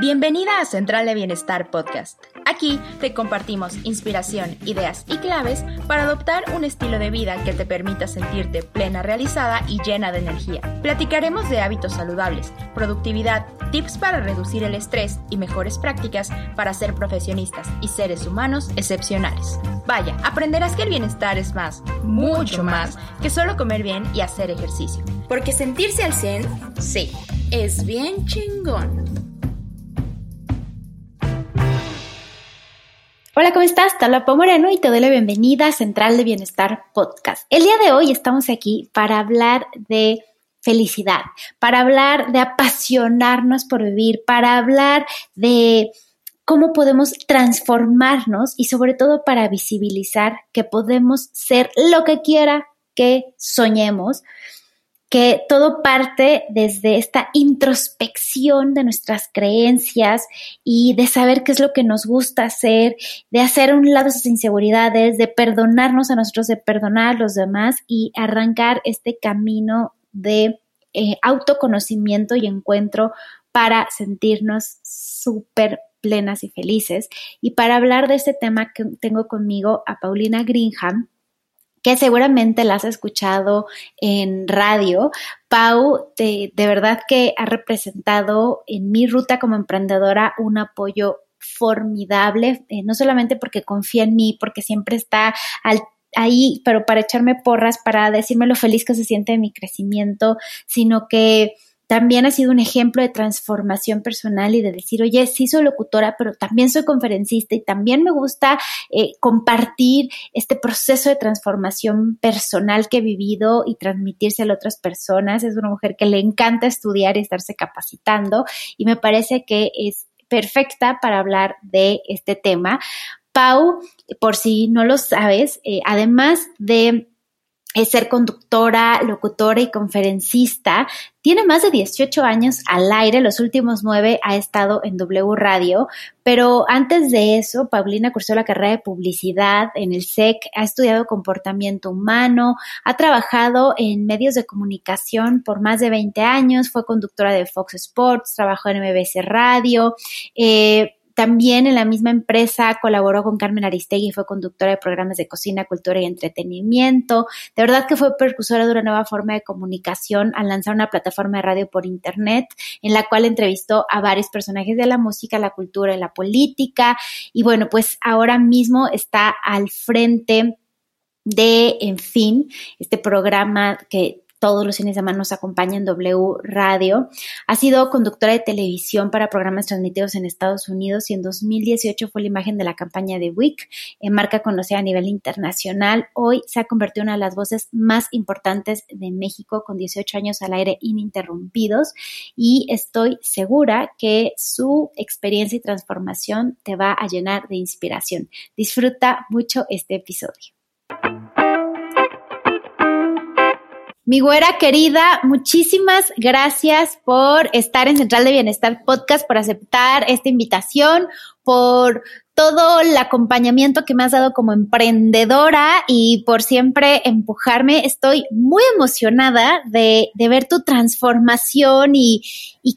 Bienvenida a Central de Bienestar Podcast. Aquí te compartimos inspiración, ideas y claves para adoptar un estilo de vida que te permita sentirte plena, realizada y llena de energía. Platicaremos de hábitos saludables, productividad, tips para reducir el estrés y mejores prácticas para ser profesionistas y seres humanos excepcionales. Vaya, aprenderás que el bienestar es más, mucho más, que solo comer bien y hacer ejercicio. Porque sentirse al 100, sí, es bien chingón. Hola, ¿cómo estás? Talapo Moreno y te doy la bienvenida a Central de Bienestar Podcast. El día de hoy estamos aquí para hablar de felicidad, para hablar de apasionarnos por vivir, para hablar de cómo podemos transformarnos y sobre todo para visibilizar que podemos ser lo que quiera que soñemos que todo parte desde esta introspección de nuestras creencias y de saber qué es lo que nos gusta hacer, de hacer a un lado esas inseguridades, de perdonarnos a nosotros, de perdonar a los demás y arrancar este camino de eh, autoconocimiento y encuentro para sentirnos súper plenas y felices. Y para hablar de este tema que tengo conmigo a Paulina Greenham, que seguramente la has escuchado en radio. Pau, de, verdad que ha representado en mi ruta como emprendedora un apoyo formidable, eh, no solamente porque confía en mí, porque siempre está ahí, pero para echarme porras, para decirme lo feliz que se siente de mi crecimiento, sino que también ha sido un ejemplo de transformación personal y de decir, oye, sí soy locutora, pero también soy conferencista y también me gusta eh, compartir este proceso de transformación personal que he vivido y transmitírselo a otras personas. Es una mujer que le encanta estudiar y estarse capacitando y me parece que es perfecta para hablar de este tema. Pau, por si no lo sabes, eh, además de es ser conductora, locutora y conferencista. Tiene más de 18 años al aire, los últimos nueve ha estado en W Radio, pero antes de eso, Paulina cursó la carrera de publicidad en el SEC, ha estudiado comportamiento humano, ha trabajado en medios de comunicación por más de 20 años, fue conductora de Fox Sports, trabajó en MBC Radio, eh, también en la misma empresa colaboró con Carmen Aristegui, fue conductora de programas de cocina, cultura y entretenimiento. De verdad que fue precursora de una nueva forma de comunicación al lanzar una plataforma de radio por internet en la cual entrevistó a varios personajes de la música, la cultura y la política. Y bueno, pues ahora mismo está al frente de, en fin, este programa que todos los fines de semana nos acompaña en W Radio. Ha sido conductora de televisión para programas transmitidos en Estados Unidos y en 2018 fue la imagen de la campaña de WIC, en marca conocida a nivel internacional. Hoy se ha convertido en una de las voces más importantes de México con 18 años al aire ininterrumpidos y estoy segura que su experiencia y transformación te va a llenar de inspiración. Disfruta mucho este episodio. Mi güera querida, muchísimas gracias por estar en Central de Bienestar Podcast, por aceptar esta invitación, por todo el acompañamiento que me has dado como emprendedora y por siempre empujarme. Estoy muy emocionada de, ver tu transformación y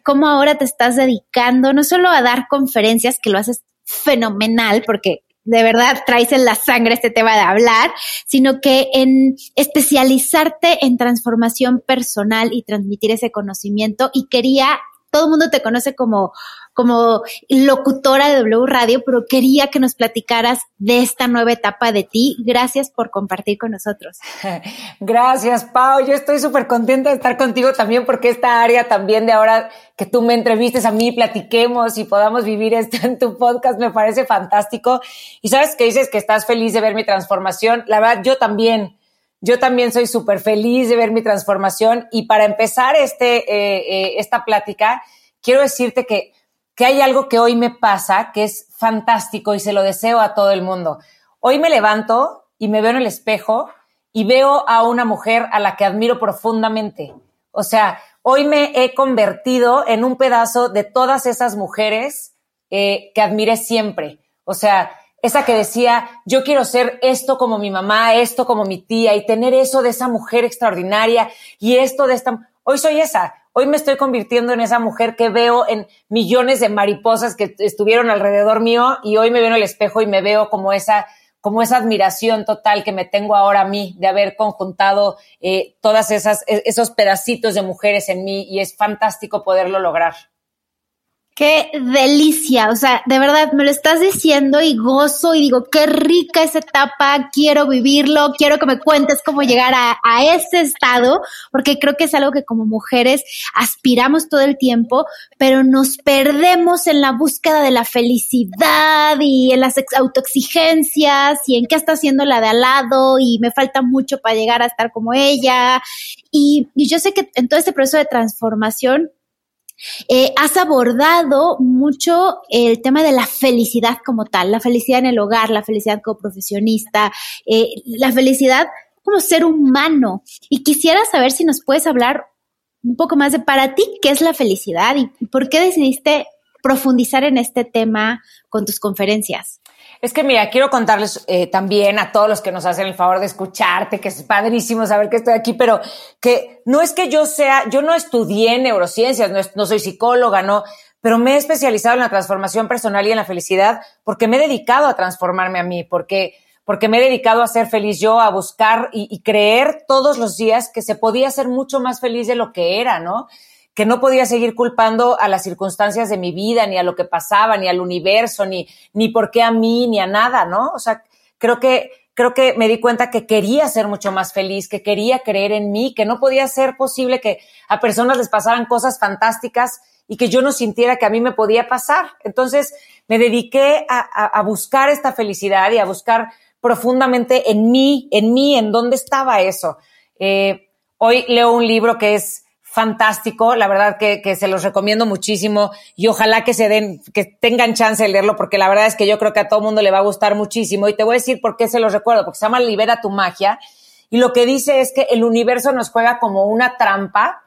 cómo ahora te estás dedicando no solo a dar conferencias, que lo haces fenomenal, porque de verdad traes en la sangre este tema de hablar, sino que en especializarte en transformación personal y transmitir ese conocimiento. Y quería, todo el mundo te conoce como como locutora de W Radio, pero quería que nos platicaras de esta nueva etapa de ti. Gracias por compartir con nosotros. Gracias, Pau. Yo estoy súper contenta de estar contigo también porque esta área también de ahora que tú me entrevistes a mí, platiquemos y podamos vivir esto en tu podcast me parece fantástico. Y sabes que dices que estás feliz de ver mi transformación. La verdad, yo también. Yo también soy súper feliz de ver mi transformación y para empezar este, eh, eh, esta plática, quiero decirte que que hay algo que hoy me pasa que es fantástico y se lo deseo a todo el mundo. Hoy me levanto y me veo en el espejo y veo a una mujer a la que admiro profundamente. O sea, hoy me he convertido en un pedazo de todas esas mujeres eh, que admiré siempre. O sea, esa que decía, yo quiero ser esto como mi mamá, esto como mi tía y tener eso de esa mujer extraordinaria y esto de esta... Hoy soy esa. hoy me estoy convirtiendo en esa mujer que veo en millones de mariposas que estuvieron alrededor mío y hoy me veo en el espejo y me veo como esa como esa admiración total que me tengo ahora a mí de haber conjuntado eh, todas esas e-, esos pedacitos de mujeres en mí y es fantástico poderlo lograr. Qué delicia, o sea, de verdad me lo estás diciendo y gozo y digo, qué rica esa etapa, quiero vivirlo, quiero que me cuentes cómo llegar a, ese estado, porque creo que es algo que como mujeres aspiramos todo el tiempo, pero nos perdemos en la búsqueda de la felicidad y en las autoexigencias y en qué está haciendo la de al lado y me falta mucho para llegar a estar como ella. Y, y yo sé que en todo este proceso de transformación, eh, has abordado mucho el tema de la felicidad como tal, la felicidad en el hogar, la felicidad como profesionista, eh, la felicidad como ser humano. Y quisiera saber si nos puedes hablar un poco más de para ti qué es la felicidad y por qué decidiste profundizar en este tema con tus conferencias. Es que mira, quiero contarles eh, también a todos los que nos hacen el favor de escucharte, que es padrísimo saber que estoy aquí, pero que no es que yo sea, yo no estudié neurociencias, no, soy psicóloga, no, pero me he especializado en la transformación personal y en la felicidad porque me he dedicado a transformarme a mí, porque, porque me he dedicado a ser feliz yo, a buscar y, y creer todos los días que se podía ser mucho más feliz de lo que era, ¿no? Que no podía seguir culpando a las circunstancias de mi vida, ni a lo que pasaba, ni al universo, ni, ni por qué a mí, ni a nada, ¿no? O sea, creo que, creo que me di cuenta que quería ser mucho más feliz, que quería creer en mí, que no podía ser posible que a personas les pasaran cosas fantásticas y que yo no sintiera que a mí me podía pasar. Entonces me dediqué a, a, a buscar esta felicidad y a buscar profundamente en mí, en mí, en dónde estaba eso. Eh, hoy leo un libro que es fantástico, la verdad que, que, se los recomiendo muchísimo y ojalá que se den, que tengan chance de leerlo porque la verdad es que yo creo que a todo mundo le va a gustar muchísimo y te voy a decir por qué se los recuerdo, porque se llama Libera tu magia y lo que dice es que el universo nos juega como una trampa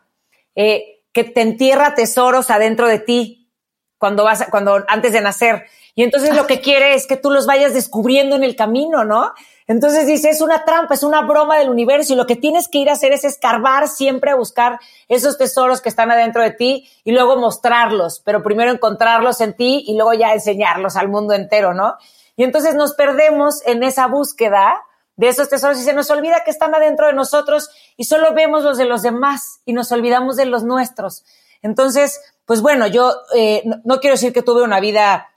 eh, que te entierra tesoros adentro de ti cuando vas, cuando antes de nacer y entonces lo que quiere es que tú los vayas descubriendo en el camino, ¿no? Entonces dice, es una trampa, es una broma del universo y lo que tienes que ir a hacer es escarbar siempre a buscar esos tesoros que están adentro de ti y luego mostrarlos, pero primero encontrarlos en ti y luego ya enseñarlos al mundo entero, ¿no? Y entonces nos perdemos en esa búsqueda de esos tesoros y se nos olvida que están adentro de nosotros y solo vemos los de los demás y nos olvidamos de los nuestros. Entonces, pues bueno, yo eh, no, no quiero decir que tuve una vida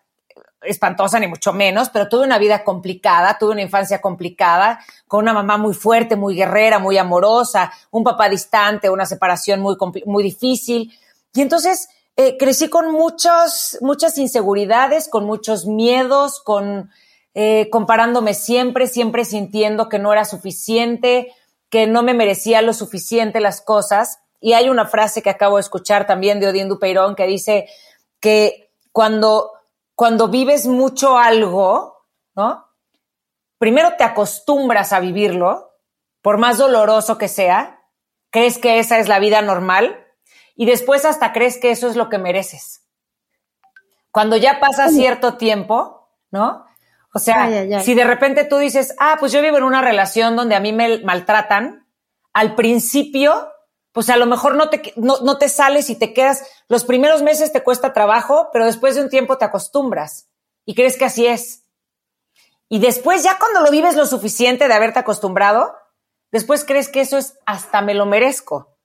espantosa ni mucho menos, pero tuve una vida complicada, tuve una infancia complicada, con una mamá muy fuerte, muy guerrera, muy amorosa, un papá distante, una separación muy, muy difícil. Y entonces eh, crecí con muchos, muchas inseguridades, con muchos miedos, con eh, comparándome siempre, siempre sintiendo que no era suficiente, que no me merecía lo suficiente las cosas. Y hay una frase que acabo de escuchar también de Odín Dupeirón que dice que cuando cuando vives mucho algo, ¿no? Primero te acostumbras a vivirlo, por más doloroso que sea, crees que esa es la vida normal y después hasta crees que eso es lo que mereces. Cuando ya pasa cierto tiempo, ¿no? O sea, ay, ay, ay. si de repente tú dices, ah, pues yo vivo en una relación donde a mí me maltratan, al principio pues a lo mejor no te, no, no te sales y te quedas, los primeros meses te cuesta trabajo, pero después de un tiempo te acostumbras y crees que así es. Y después ya cuando lo vives lo suficiente de haberte acostumbrado, después crees que eso es hasta me lo merezco.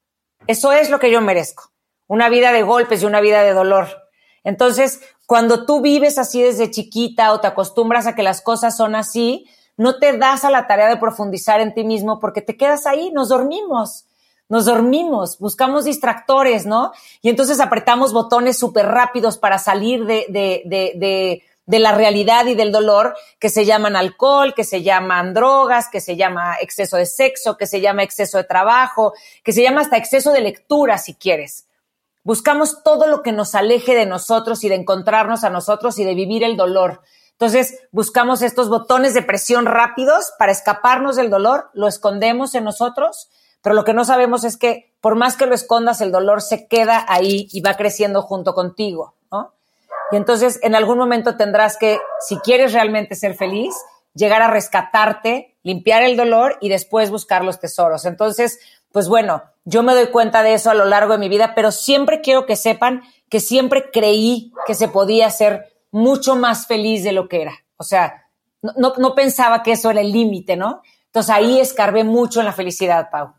Eso es lo que yo merezco. Una vida de golpes y una vida de dolor. Entonces, cuando tú vives así desde chiquita o te acostumbras a que las cosas son así, no te das a la tarea de profundizar en ti mismo porque te quedas ahí, nos dormimos nos dormimos, buscamos distractores, ¿no? Y entonces apretamos botones súper rápidos para salir de, de, de, de, de la realidad y del dolor que se llaman alcohol, que se llaman drogas, que se llama exceso de sexo, que se llama exceso de trabajo, que se llama hasta exceso de lectura, si quieres. Buscamos todo lo que nos aleje de nosotros y de encontrarnos a nosotros y de vivir el dolor. Entonces, buscamos estos botones de presión rápidos para escaparnos del dolor, lo escondemos en nosotros pero lo que no sabemos es que por más que lo escondas, el dolor se queda ahí y va creciendo junto contigo, ¿no? Y entonces en algún momento tendrás que, si quieres realmente ser feliz, llegar a rescatarte, limpiar el dolor y después buscar los tesoros. Entonces, pues bueno, yo me doy cuenta de eso a lo largo de mi vida, pero siempre quiero que sepan que siempre creí que se podía ser mucho más feliz de lo que era. O sea, no, no, pensaba que eso era el límite, ¿no? Entonces ahí escarbé mucho en la felicidad, Pau.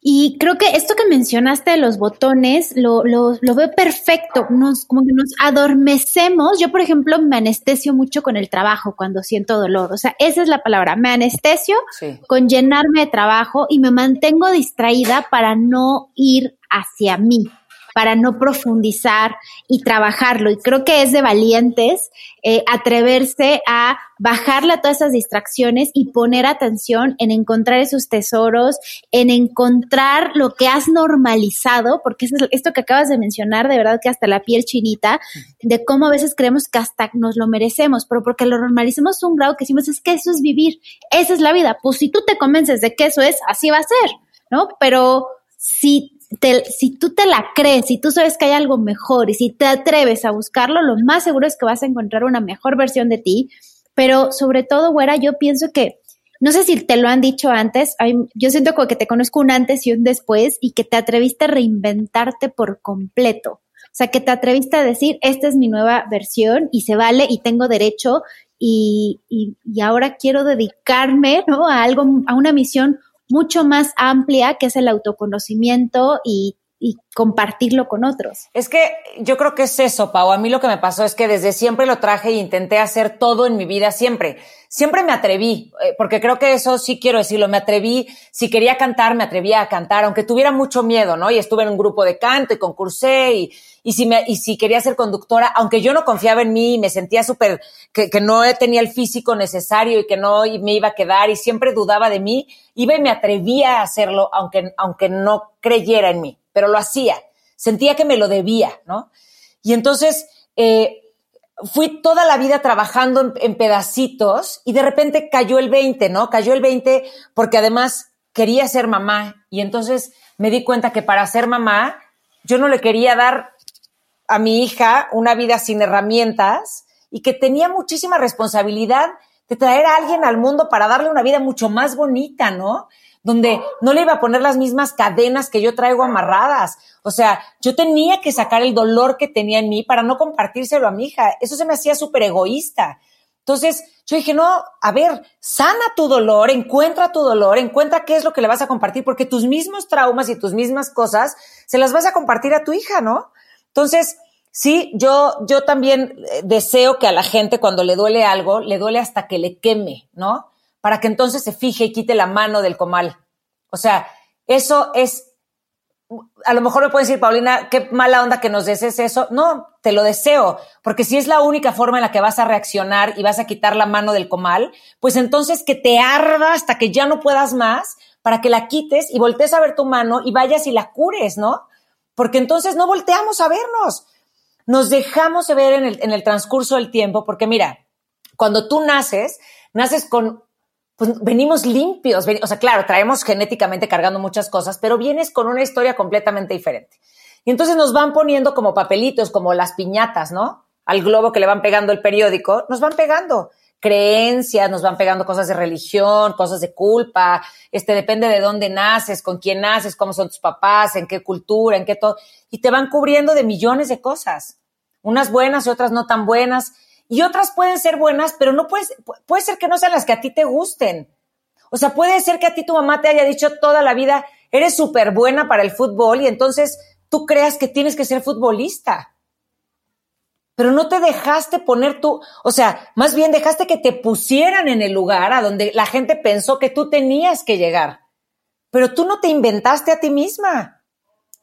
Y creo que esto que mencionaste de los botones lo, lo, lo, veo perfecto. Nos, como que nos adormecemos. Yo, por ejemplo, me anestesio mucho con el trabajo cuando siento dolor. O sea, esa es la palabra. Me anestesio con llenarme de trabajo y me mantengo distraída para no ir hacia mí para no profundizar y trabajarlo. Y creo que es de valientes eh, atreverse a bajarle a todas esas distracciones y poner atención en encontrar esos tesoros, en encontrar lo que has normalizado, porque es esto que acabas de mencionar, de verdad que hasta la piel chinita, de cómo a veces creemos que hasta nos lo merecemos, pero porque lo normalicemos un grado que decimos es que eso es vivir, esa es la vida. Pues si tú te convences de que eso es, así va a ser, ¿no? Pero si si tú te la crees, si tú sabes que hay algo mejor y si te atreves a buscarlo, lo más seguro es que vas a encontrar una mejor versión de ti. Pero sobre todo, güera, yo pienso que, no sé si te lo han dicho antes, yo siento como que te conozco un antes y un después y que te atreviste a reinventarte por completo. O sea, que te atreviste a decir, esta es mi nueva versión y se vale y tengo derecho y, y, ahora quiero dedicarme ¿no? a algo, a una misión mucho más amplia que es el autoconocimiento y, compartirlo con otros. Es que yo creo que es eso, Pau. A mí lo que me pasó es que desde siempre lo traje e intenté hacer todo en mi vida, siempre. Siempre me atreví, eh, porque creo que eso sí quiero decirlo, me atreví, si quería cantar, me atrevía a cantar, aunque tuviera mucho miedo, ¿no? Y estuve en un grupo de canto y concursé y, y si, me, y si quería ser conductora, aunque yo no confiaba en mí y me sentía súper, que, que, no tenía el físico necesario y que no me iba a quedar y siempre dudaba de mí, iba y me atrevía a hacerlo, aunque, aunque no creyera en mí, pero lo hacía. Sentía que me lo debía, ¿no? Y entonces, eh, fui toda la vida trabajando en, en, pedacitos y de repente cayó el 20, ¿no? Cayó el 20 porque además quería ser mamá y entonces me di cuenta que para ser mamá yo no le quería dar a mi hija una vida sin herramientas y que tenía muchísima responsabilidad de traer a alguien al mundo para darle una vida mucho más bonita, ¿no? Donde no le iba a poner las mismas cadenas que yo traigo amarradas. O sea, yo tenía que sacar el dolor que tenía en mí para no compartírselo a mi hija. Eso se me hacía súper egoísta. Entonces, yo dije, no, a ver, sana tu dolor, encuentra tu dolor, encuentra qué es lo que le vas a compartir, porque tus mismos traumas y tus mismas cosas se las vas a compartir a tu hija, ¿no? Entonces, sí, yo, yo también eh, deseo que a la gente cuando le duele algo, le duele hasta que le queme, ¿no? Para que entonces se fije y quite la mano del comal. O sea, eso es, a lo mejor me pueden decir, Paulina, qué mala onda que nos desees eso. No, te lo deseo, porque si es la única forma en la que vas a reaccionar y vas a quitar la mano del comal, pues entonces que te arda hasta que ya no puedas más para que la quites y voltees a ver tu mano y vayas y la cures, ¿no? porque entonces no volteamos a vernos. Nos dejamos de ver en el transcurso del tiempo, porque mira, cuando tú naces, naces con, pues venimos limpios, o sea, claro, traemos genéticamente cargando muchas cosas, pero vienes con una historia completamente diferente. Y entonces nos van poniendo como papelitos, como las piñatas, ¿no? Al globo que le van pegando el periódico, nos van pegando creencias, nos van pegando cosas de religión, cosas de culpa, este depende de dónde naces, con quién naces, cómo son tus papás, en qué cultura, en qué todo, y te van cubriendo de millones de cosas, unas buenas y otras no tan buenas, y otras pueden ser buenas, pero no puedes, puede ser que no sean las que a ti te gusten. O sea, puede ser que a ti tu mamá te haya dicho toda la vida, eres súper buena para el fútbol y entonces tú creas que tienes que ser futbolista pero no te dejaste poner tú, o sea, más bien dejaste que te pusieran en el lugar a donde la gente pensó que tú tenías que llegar. Pero tú no te inventaste a ti misma.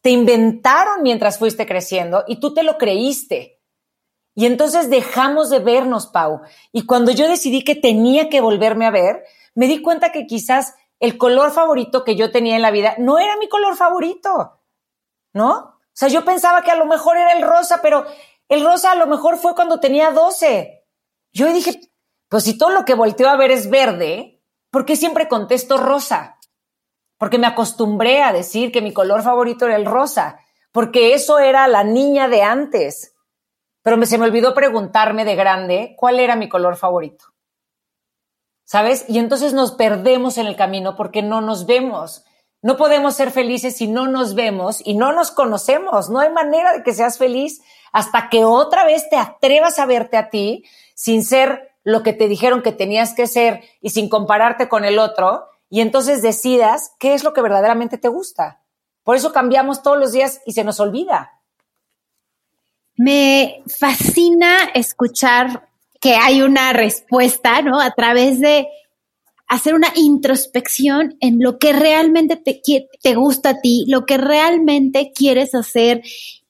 Te inventaron mientras fuiste creciendo y tú te lo creíste. Y entonces dejamos de vernos, Pau. Y cuando yo decidí que tenía que volverme a ver, me di cuenta que quizás el color favorito que yo tenía en la vida no era mi color favorito, ¿no? O sea, yo pensaba que a lo mejor era el rosa, pero el rosa a lo mejor fue cuando tenía 12. Yo dije, pues si todo lo que volteo a ver es verde, ¿por qué siempre contesto rosa? Porque me acostumbré a decir que mi color favorito era el rosa, porque eso era la niña de antes. Pero se me olvidó preguntarme de grande cuál era mi color favorito. ¿Sabes? Y entonces nos perdemos en el camino porque no nos vemos. no podemos ser felices si no nos vemos y no nos conocemos. No hay manera de que seas feliz hasta que otra vez te atrevas a verte a ti sin ser lo que te dijeron que tenías que ser y sin compararte con el otro. Y entonces decidas qué es lo que verdaderamente te gusta. Por eso cambiamos todos los días y se nos olvida. Me fascina escuchar que hay una respuesta, ¿no? A través de hacer una introspección en lo que realmente te, te gusta a ti, lo que realmente quieres hacer.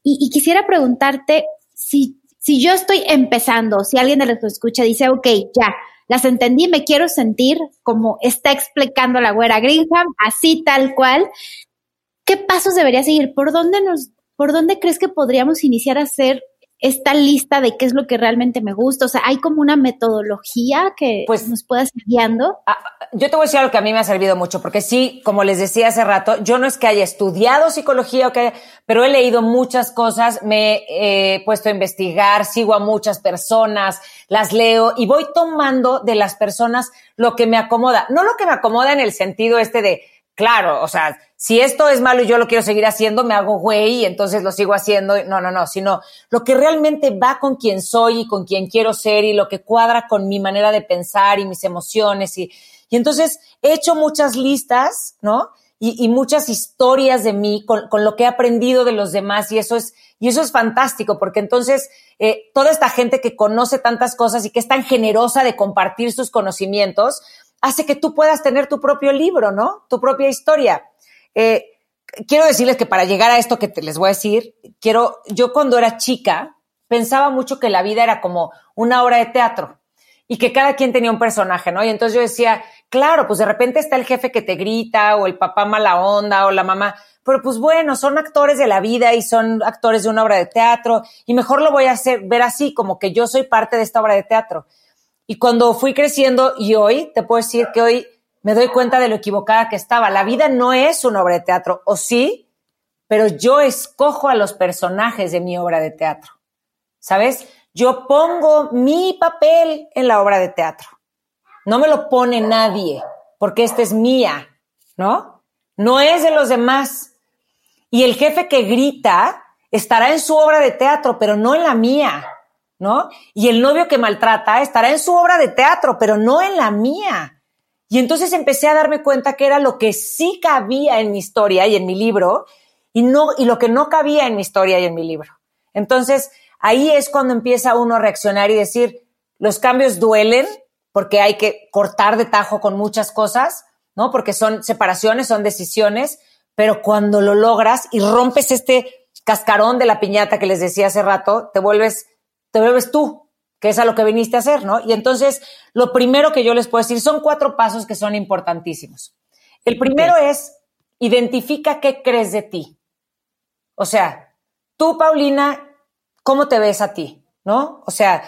Y, quisiera preguntarte si, si yo estoy empezando, si alguien de los que escucha dice, ok, ya, las entendí, me quiero sentir como está explicando la güera Greenham, así tal cual. ¿Qué pasos debería seguir? ¿Por dónde nos, por dónde crees que podríamos iniciar a hacer esta lista de qué es lo que realmente me gusta? O sea, ¿hay como una metodología que pues, nos pueda seguir guiando? Ah, yo te voy a decir algo que a mí me ha servido mucho, porque sí, como les decía hace rato, yo no es que haya estudiado psicología, o que pero he leído muchas cosas, me he puesto a investigar, sigo a muchas personas, las leo y voy tomando de las personas lo que me acomoda. No lo que me acomoda en el sentido este de, claro, o sea, si esto es malo y yo lo quiero seguir haciendo, me hago güey y entonces lo sigo haciendo. No, no, no, sino lo que realmente va con quien soy y con quien quiero ser y lo que cuadra con mi manera de pensar y mis emociones. Y, y entonces he hecho muchas listas, ¿no? Y, y muchas historias de mí con, con, lo que he aprendido de los demás y eso es, y eso es fantástico porque entonces eh, toda esta gente que conoce tantas cosas y que es tan generosa de compartir sus conocimientos, hace que tú puedas tener tu propio libro, ¿no? Tu propia historia. Eh, quiero decirles que para llegar a esto que te, les voy a decir, quiero, yo cuando era chica pensaba mucho que la vida era como una obra de teatro y que cada quien tenía un personaje, ¿no? Y entonces yo decía, claro, pues de repente está el jefe que te grita o el papá mala onda o la mamá, pero pues bueno, son actores de la vida y son actores de una obra de teatro y mejor lo voy a hacer ver así, como que yo soy parte de esta obra de teatro. Y cuando fui creciendo y hoy, te puedo decir que hoy me doy cuenta de lo equivocada que estaba. La vida no es una obra de teatro, o sí, pero yo escojo a los personajes de mi obra de teatro. ¿Sabes? Yo pongo mi papel en la obra de teatro. No me lo pone nadie, porque esta es mía, ¿no? No es de los demás. Y el jefe que grita estará en su obra de teatro, pero no en la mía, ¿no? Y el novio que maltrata estará en su obra de teatro, pero no en la mía. Y entonces empecé a darme cuenta que era lo que sí cabía en mi historia y en mi libro y no y lo que no cabía en mi historia y en mi libro. Entonces, ahí es cuando empieza uno a reaccionar y decir, los cambios duelen porque hay que cortar de tajo con muchas cosas, ¿no? Porque son separaciones, son decisiones, pero cuando lo logras y rompes este cascarón de la piñata que les decía hace rato, te vuelves te vuelves tú, que es a lo que viniste a hacer, ¿no? Y entonces, lo primero que yo les puedo decir son cuatro pasos que son importantísimos. El primero es, identifica qué crees de ti. O sea, tú, Paulina, ¿cómo te ves a ti? ¿No? O sea,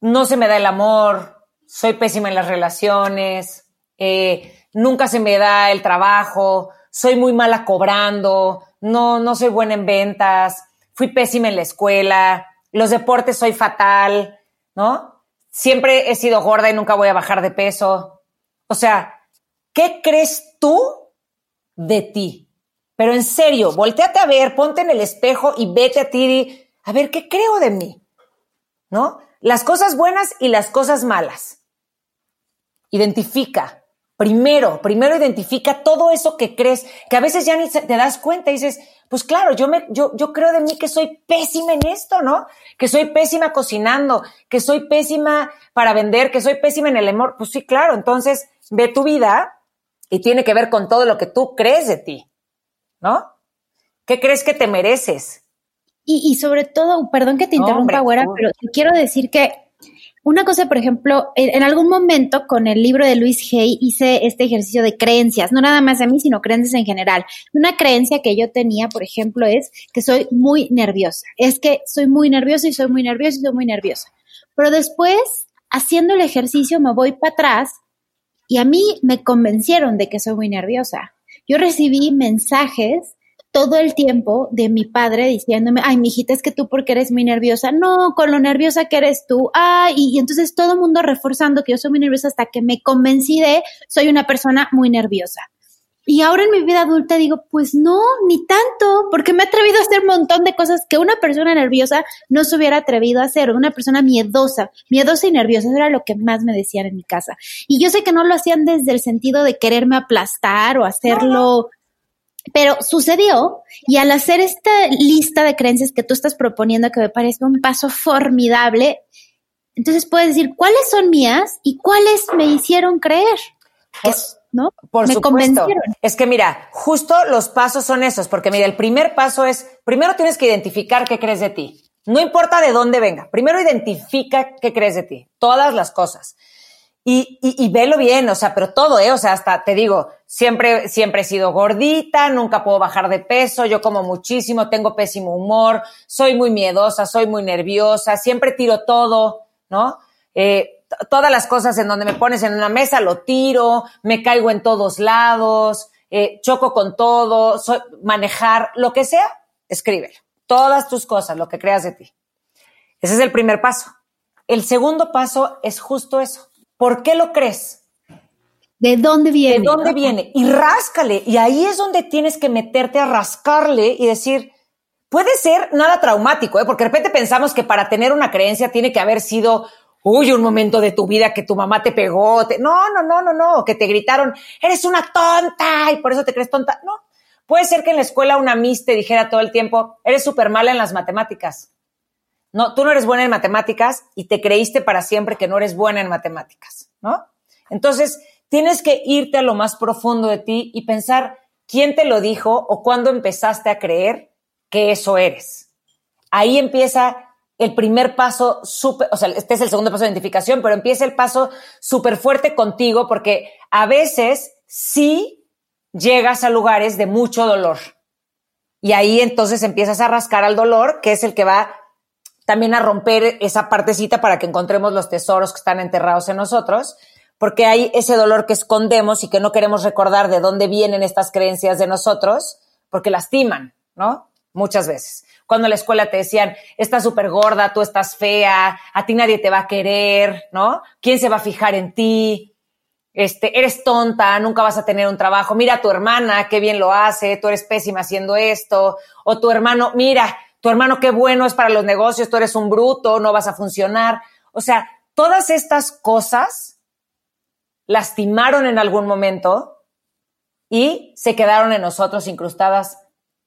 no se me da el amor, soy pésima en las relaciones, eh, nunca se me da el trabajo, soy muy mala cobrando, no, no soy buena en ventas, fui pésima en la escuela, los deportes soy fatal, ¿no? Siempre he sido gorda y nunca voy a bajar de peso. O sea, ¿qué crees tú de ti? Pero en serio, volteate a ver, ponte en el espejo y vete a ti a ver qué creo de mí, ¿no? Las cosas buenas y las cosas malas. Identifica. Primero, primero identifica todo eso que crees, que a veces ya ni te das cuenta y dices, pues claro, yo, me, yo, yo creo de mí que soy pésima en esto, ¿no? Que soy pésima cocinando, que soy pésima para vender, que soy pésima en el amor. Pues sí, claro, entonces ve tu vida y tiene que ver con todo lo que tú crees de ti, ¿no? ¿Qué crees que te mereces? Y, y sobre todo, perdón que te interrumpa, güera, pero quiero decir que una cosa, por ejemplo, en, algún momento con el libro de Luis Hay hice este ejercicio de creencias, no nada más a mí, sino creencias en general. Una creencia que yo tenía, por ejemplo, es que soy muy nerviosa. Es que soy muy nerviosa y soy muy nerviosa y soy muy nerviosa. Pero después, haciendo el ejercicio, me voy para atrás y a mí me convencieron de que soy muy nerviosa. Yo recibí mensajes todo el tiempo de mi padre diciéndome, ay, mijita, es que tú porque eres muy nerviosa, no, con lo nerviosa que eres tú, ay, y, entonces todo el mundo reforzando que yo soy muy nerviosa hasta que me convencí de, soy una persona muy nerviosa. Y ahora en mi vida adulta digo, pues no, ni tanto, porque me he atrevido a hacer un montón de cosas que una persona nerviosa no se hubiera atrevido a hacer, una persona miedosa, miedosa y nerviosa, eso era lo que más me decían en mi casa. Y yo sé que no lo hacían desde el sentido de quererme aplastar o hacerlo, pero sucedió y al hacer esta lista de creencias que tú estás proponiendo, que me parece un paso formidable, entonces puedes decir cuáles son mías y cuáles me hicieron creer. ¿no? Por supuesto. Es que mira, justo los pasos son esos, porque mira, el primer paso es, primero tienes que identificar qué crees de ti. No importa de dónde venga, primero identifica qué crees de ti, todas las cosas. Y, velo bien, o sea, pero todo, ¿eh? O sea, hasta te digo, siempre, siempre he sido gordita, nunca puedo bajar de peso, yo como muchísimo, tengo pésimo humor, soy muy miedosa, soy muy nerviosa, siempre tiro todo, ¿no? Eh, todas las cosas en donde me pones en una mesa lo tiro, me caigo en todos lados, eh, choco con todo, manejar, lo que sea, escríbelo. Todas tus cosas, lo que creas de ti. Ese es el primer paso. El segundo paso es justo eso. ¿Por qué lo crees? ¿De dónde viene? ¿De dónde viene? Y ráscale. Y ahí es donde tienes que meterte a rascarle y decir, puede ser nada traumático, ¿eh? porque de repente pensamos que para tener una creencia tiene que haber sido uy, un momento de tu vida que tu mamá te pegó, no, no, no, no, no, que te gritaron, eres una tonta y por eso te crees tonta. No, puede ser que en la escuela una miss te dijera todo el tiempo, eres súper mala en las matemáticas. No, tú no eres buena en matemáticas y te creíste para siempre que no eres buena en matemáticas, ¿no? Entonces, tienes que irte a lo más profundo de ti y pensar quién te lo dijo o cuándo empezaste a creer que eso eres. Ahí empieza el primer paso súper, o sea, este es el segundo paso de identificación, pero empieza el paso súper fuerte contigo porque a veces sí llegas a lugares de mucho dolor. Y ahí entonces empiezas a rascar al dolor, que es el que va también a romper esa partecita para que encontremos los tesoros que están enterrados en nosotros, porque hay ese dolor que escondemos y que no queremos recordar de dónde vienen estas creencias de nosotros, porque lastiman, ¿no? Muchas veces cuando en la escuela te decían, estás súper gorda, tú estás fea, a ti nadie te va a querer, ¿no? ¿Quién se va a fijar en ti? Este, eres tonta, nunca vas a tener un trabajo. Mira a tu hermana, qué bien lo hace, tú eres pésima haciendo esto. O tu hermano, mira, tu hermano qué bueno es para los negocios, tú eres un bruto, no vas a funcionar. O sea, todas estas cosas lastimaron en algún momento y se quedaron en nosotros incrustadas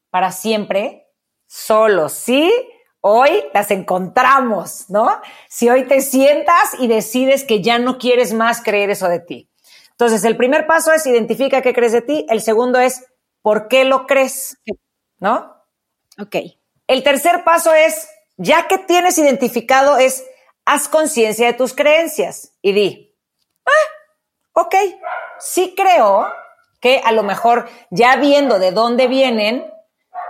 para siempre solo, ¿sí? Hoy las encontramos, ¿no? Si hoy te sientas y decides que ya no quieres más creer eso de ti. Entonces, el primer paso es identifica qué crees de ti. El segundo es por qué lo crees, ¿no? Ok. El tercer paso es, ya que tienes identificado, es haz conciencia de tus creencias y di, ah, ok, sí creo que a lo mejor ya viendo de dónde vienen,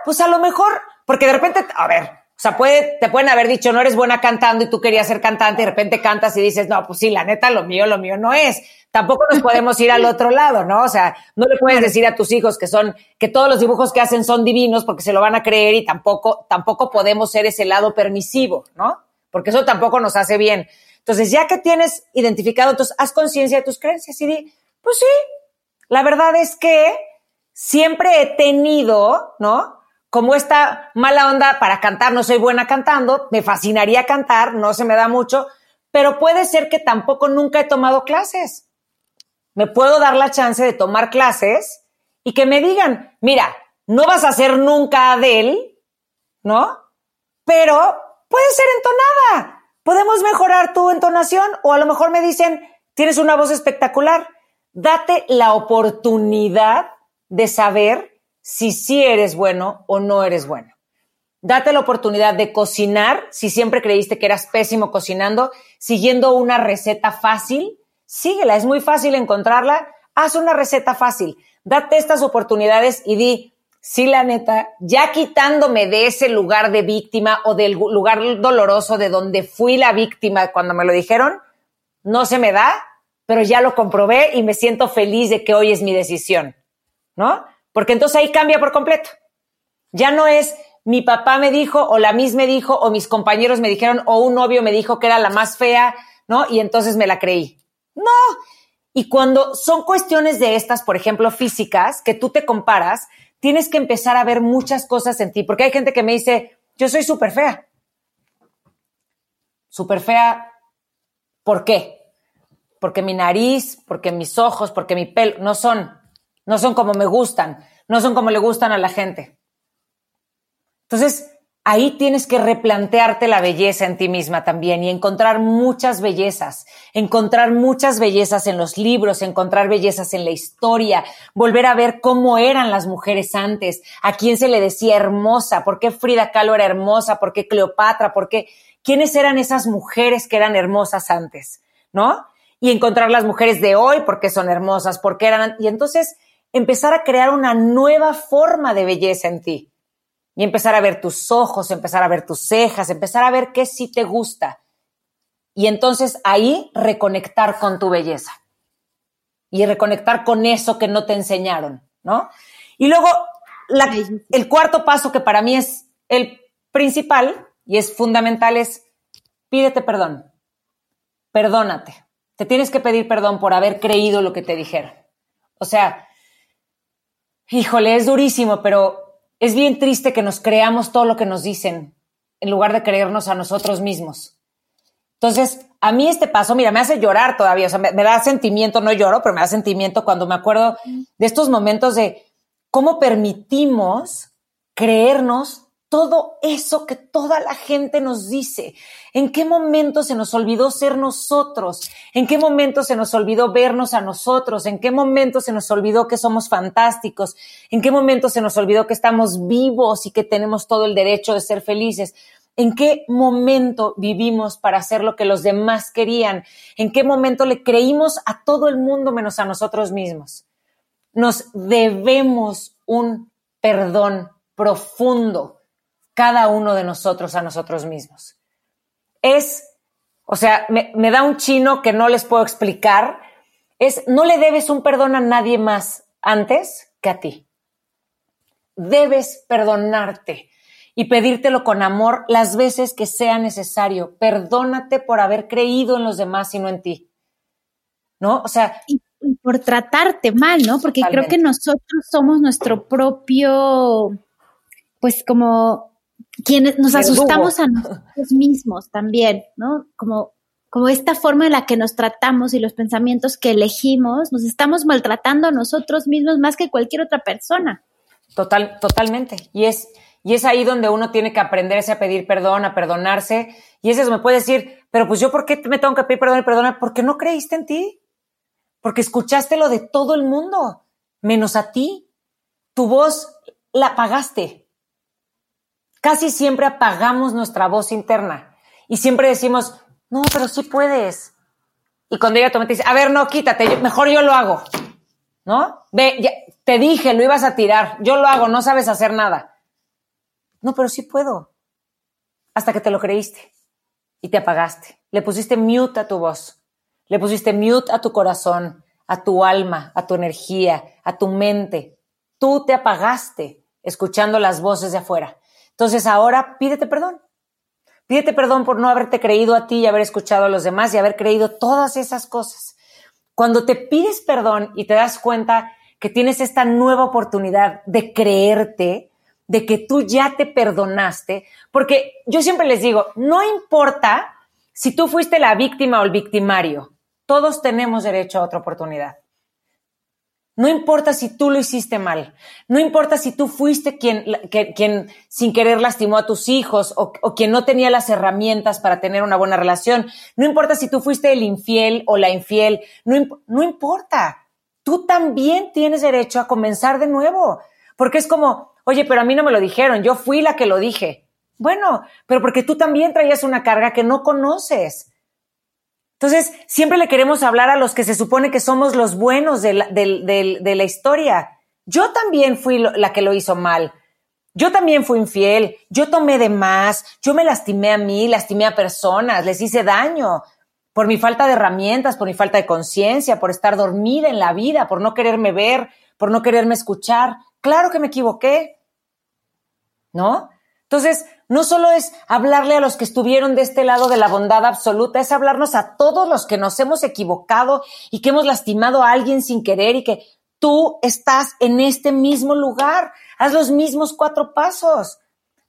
pues a lo mejor porque de repente, a ver, sea, puede, te pueden haber dicho, no eres buena cantando y tú querías ser cantante y de repente cantas y dices, no, pues sí, la neta, lo mío, lo mío no es. Tampoco nos podemos ir al otro lado, ¿no? O sea, no le puedes decir a tus hijos que son, que todos los dibujos que hacen son divinos porque se lo van a creer y tampoco, tampoco podemos ser ese lado permisivo, ¿no? Porque eso tampoco nos hace bien. Entonces, ya que tienes identificado, entonces haz conciencia de tus creencias y di, pues sí, la verdad es que siempre he tenido, ¿no? Como esta mala onda para cantar, no soy buena cantando, me fascinaría cantar, no se me da mucho, pero puede ser que tampoco nunca he tomado clases. Me puedo dar la chance de tomar clases y que me digan, mira, no vas a ser nunca Adele, ¿no? Pero puede ser entonada. Podemos mejorar tu entonación o a lo mejor me dicen, tienes una voz espectacular. Date la oportunidad de saber si sí eres bueno o no eres bueno. Date la oportunidad de cocinar, si siempre creíste que eras pésimo cocinando, siguiendo una receta fácil, síguela, es muy fácil encontrarla, haz una receta fácil, date estas oportunidades y di, sí, la neta, ya quitándome de ese lugar de víctima o del lugar doloroso de donde fui la víctima cuando me lo dijeron, no se me da, pero ya lo comprobé y me siento feliz de que hoy es mi decisión, ¿no? Porque entonces ahí cambia por completo. Ya no es mi papá me dijo o la mis me dijo o mis compañeros me dijeron o un novio me dijo que era la más fea, ¿no? Y entonces me la creí. No, Y cuando son cuestiones de estas, por ejemplo, físicas, que tú te comparas, tienes que empezar a ver muchas cosas en ti, porque hay gente que me dice, yo soy súper fea. Súper fea, ¿por qué? Porque mi nariz, porque mis ojos, porque mi pelo, no son, no son como me gustan, no son como le gustan a la gente. Entonces, ahí tienes que replantearte la belleza en ti misma también y encontrar muchas bellezas, encontrar muchas bellezas en los libros, encontrar bellezas en la historia, volver a ver cómo eran las mujeres antes, a quién se le decía hermosa, por qué Frida Kahlo era hermosa, por qué Cleopatra, por qué, quiénes eran esas mujeres que eran hermosas antes, ¿no? Y encontrar las mujeres de hoy, porque son hermosas, porque eran, y entonces empezar a crear una nueva forma de belleza en ti y empezar a ver tus ojos, empezar a ver tus cejas, empezar a ver qué sí te gusta. Y entonces ahí reconectar con tu belleza y reconectar con eso que no te enseñaron, ¿no? Y luego el cuarto paso que para mí es el principal y es fundamental es pídete perdón, perdónate. Te tienes que pedir perdón por haber creído lo que te dijeron. O sea, híjole, es durísimo, pero es bien triste que nos creamos todo lo que nos dicen en lugar de creernos a nosotros mismos. Entonces, a mí este paso, mira, me hace llorar todavía, o sea, me, me, da sentimiento, no lloro, pero me da sentimiento cuando me acuerdo de estos momentos de cómo permitimos creernos todo eso que toda la gente nos dice. ¿En qué momento se nos olvidó ser nosotros? ¿En qué momento se nos olvidó vernos a nosotros? ¿En qué momento se nos olvidó que somos fantásticos? ¿En qué momento se nos olvidó que estamos vivos y que tenemos todo el derecho de ser felices? ¿En qué momento vivimos para hacer lo que los demás querían? ¿En qué momento le creímos a todo el mundo menos a nosotros mismos? Nos debemos un perdón profundo cada uno de nosotros a nosotros mismos. Es, o sea, me, da un chino que no les puedo explicar, es, no le debes un perdón a nadie más antes que a ti. Debes perdonarte y pedírtelo con amor las veces que sea necesario. Perdónate por haber creído en los demás y no en ti. ¿No? O sea. Y, por tratarte mal, ¿no? Porque creo que nosotros somos nuestro propio, pues como quienes nos asustamos a nosotros mismos también, ¿no? Como, como esta forma en la que nos tratamos y los pensamientos que elegimos, nos estamos maltratando a nosotros mismos más que cualquier otra persona. Total, totalmente. Y es, y es ahí donde uno tiene que aprenderse a pedir perdón, a perdonarse. Y eso me puede decir, pero pues yo, ¿por qué me tengo que pedir perdón y perdonar? Porque no creíste en ti. Porque escuchaste lo de todo el mundo, menos a ti. Tu voz la apagaste casi siempre apagamos nuestra voz interna y siempre decimos, no, pero sí puedes. Y cuando ella te dice, a ver, no, quítate, mejor yo lo hago, ¿no? Ve, te dije, lo ibas a tirar, yo lo hago, no sabes hacer nada. No, pero sí puedo. Hasta que te lo creíste y te apagaste. Le pusiste mute a tu voz, le pusiste mute a tu corazón, a tu alma, a tu energía, a tu mente. Tú te apagaste escuchando las voces de afuera. Entonces ahora pídete perdón. Pídete perdón por no haberte creído a ti y haber escuchado a los demás y haber creído todas esas cosas. Cuando te pides perdón y te das cuenta que tienes esta nueva oportunidad de creerte, de que tú ya te perdonaste, porque yo siempre les digo, no importa si tú fuiste la víctima o el victimario, todos tenemos derecho a otra oportunidad. No importa si tú lo hiciste mal, no importa si tú fuiste quien, quien sin querer lastimó a tus hijos o, quien no tenía las herramientas para tener una buena relación, no importa si tú fuiste el infiel o la infiel, no, no importa, tú también tienes derecho a comenzar de nuevo, porque es como, oye, pero a mí no me lo dijeron, yo fui la que lo dije. Bueno, pero porque tú también traías una carga que no conoces. Entonces, siempre le queremos hablar a los que se supone que somos los buenos de la, historia. Yo también fui la que lo hizo mal. Yo también fui infiel. Yo tomé de más. Yo me lastimé a mí, lastimé a personas, les hice daño por mi falta de herramientas, por mi falta de conciencia, por estar dormida en la vida, por no quererme ver, por no quererme escuchar. Claro que me equivoqué. ¿No? Entonces, no solo es hablarle a los que estuvieron de este lado de la bondad absoluta, es hablarnos a todos los que nos hemos equivocado y que hemos lastimado a alguien sin querer y que tú estás en este mismo lugar. Haz los mismos cuatro pasos.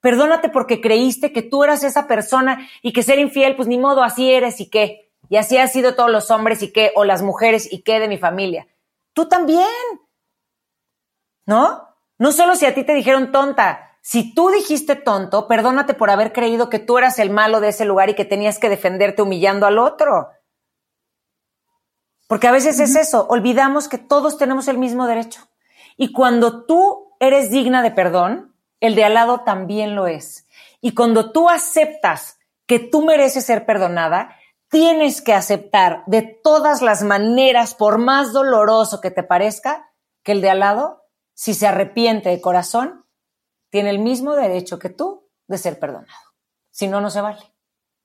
Perdónate porque creíste que tú eras esa persona y que ser infiel, pues ni modo, así eres y qué. Y así han sido todos los hombres y qué, o las mujeres y qué de mi familia. Tú también. ¿No? No solo si a ti te dijeron tonta, si tú dijiste tonto, perdónate por haber creído que tú eras el malo de ese lugar y que tenías que defenderte humillando al otro. Porque a veces es eso, olvidamos que todos tenemos el mismo derecho. Y cuando tú eres digna de perdón, el de al lado también lo es. Y cuando tú aceptas que tú mereces ser perdonada, tienes que aceptar de todas las maneras, por más doloroso que te parezca, que el de al lado, si se arrepiente de corazón, tiene el mismo derecho que tú de ser perdonado. Si no, no se vale.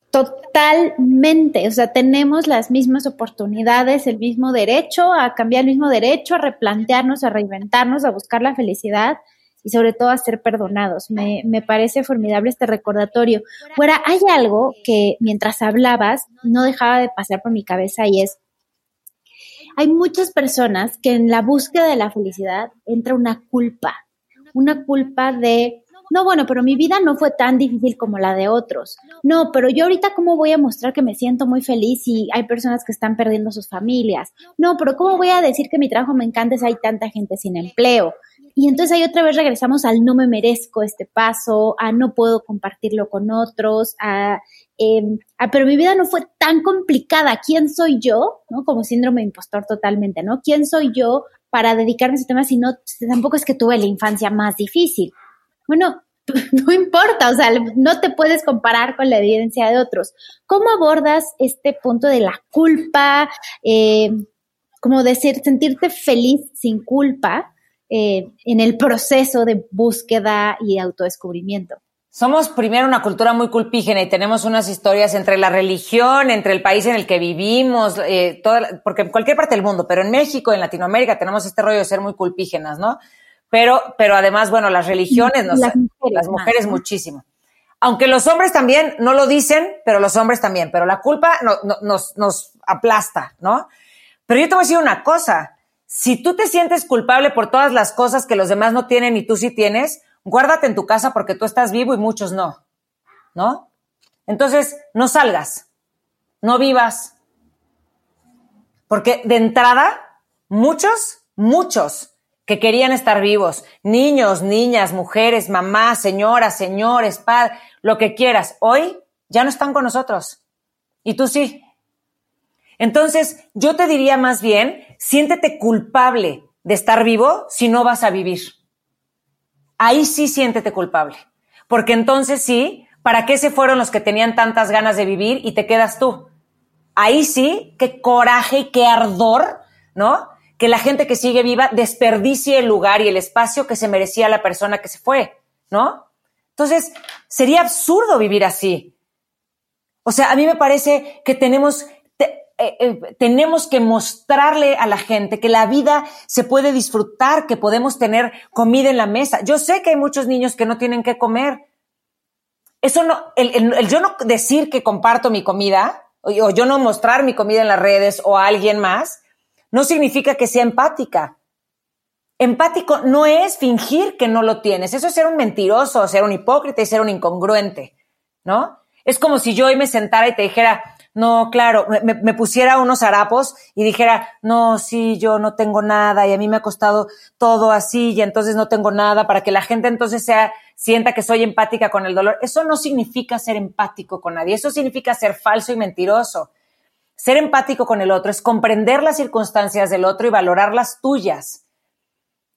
Totalmente, o sea, tenemos las mismas oportunidades, el mismo derecho a cambiar el mismo derecho, a replantearnos, a reinventarnos, a buscar la felicidad y sobre todo a ser perdonados. Me, me parece formidable este recordatorio. Fuera, hay algo que mientras hablabas no dejaba de pasar por mi cabeza y es, hay muchas personas que en la búsqueda de la felicidad entra una culpa una culpa de, no, bueno, pero mi vida no fue tan difícil como la de otros. No, pero yo ahorita cómo voy a mostrar que me siento muy feliz si hay personas que están perdiendo sus familias. No, pero cómo voy a decir que mi trabajo me encanta si hay tanta gente sin empleo. Y entonces ahí otra vez regresamos al no me merezco este paso, a no puedo compartirlo con otros, a, em, a, pero mi vida no fue tan complicada. ¿Quién soy yo? ¿No? Como síndrome impostor totalmente, ¿no? ¿Quién soy yo para dedicarme a ese tema, sino tampoco es que tuve la infancia más difícil. Bueno, no importa, o sea, no te puedes comparar con la evidencia de otros. ¿Cómo abordas este punto de la culpa, eh, como decir, sentirte feliz sin culpa eh, en el proceso de búsqueda y autodescubrimiento? Somos primero una cultura muy culpígena y tenemos unas historias entre la religión, entre el país en el que vivimos, eh, toda, porque en cualquier parte del mundo, pero en México, en Latinoamérica, tenemos este rollo de ser muy culpígenas, ¿no? Pero, pero además, bueno, las religiones, nos, las mujeres, las mujeres muchísimo. Aunque los hombres también no lo dicen, pero los hombres también, pero la culpa nos, nos aplasta, ¿no? Pero yo te voy a decir una cosa, si tú te sientes culpable por todas las cosas que los demás no tienen y tú sí tienes, guárdate en tu casa porque tú estás vivo y muchos no, ¿no? Entonces, no salgas, no vivas, porque de entrada, muchos, muchos que querían estar vivos, niños, niñas, mujeres, mamás, señoras, señores, padres, lo que quieras, hoy ya no están con nosotros. Y tú sí. Entonces, yo te diría más bien, siéntete culpable de estar vivo si no vas a vivir ahí sí siéntete culpable. Porque entonces sí, ¿para qué se fueron los que tenían tantas ganas de vivir y te quedas tú? Ahí sí, qué coraje y qué ardor, ¿no? Que la gente que sigue viva desperdicie el lugar y el espacio que se merecía la persona que se fue, ¿no? Entonces, sería absurdo vivir así. O sea, a mí me parece que tenemos eh, eh, tenemos que mostrarle a la gente que la vida se puede disfrutar, que podemos tener comida en la mesa. Yo sé que hay muchos niños que no tienen que comer. Eso no, el, yo no decir que comparto mi comida o, yo no mostrar mi comida en las redes o a alguien más, no significa que sea empática. Empático no es fingir que no lo tienes. Eso es ser un mentiroso, ser un hipócrita y ser un incongruente, ¿no? Es como si yo hoy me sentara y te dijera, no, claro, me, pusiera unos harapos y dijera, no, sí, yo no tengo nada y a mí me ha costado todo así y entonces no tengo nada para que la gente entonces sea, sienta que soy empática con el dolor. Eso no significa ser empático con nadie, eso significa ser falso y mentiroso. Ser empático con el otro es comprender las circunstancias del otro y valorar las tuyas,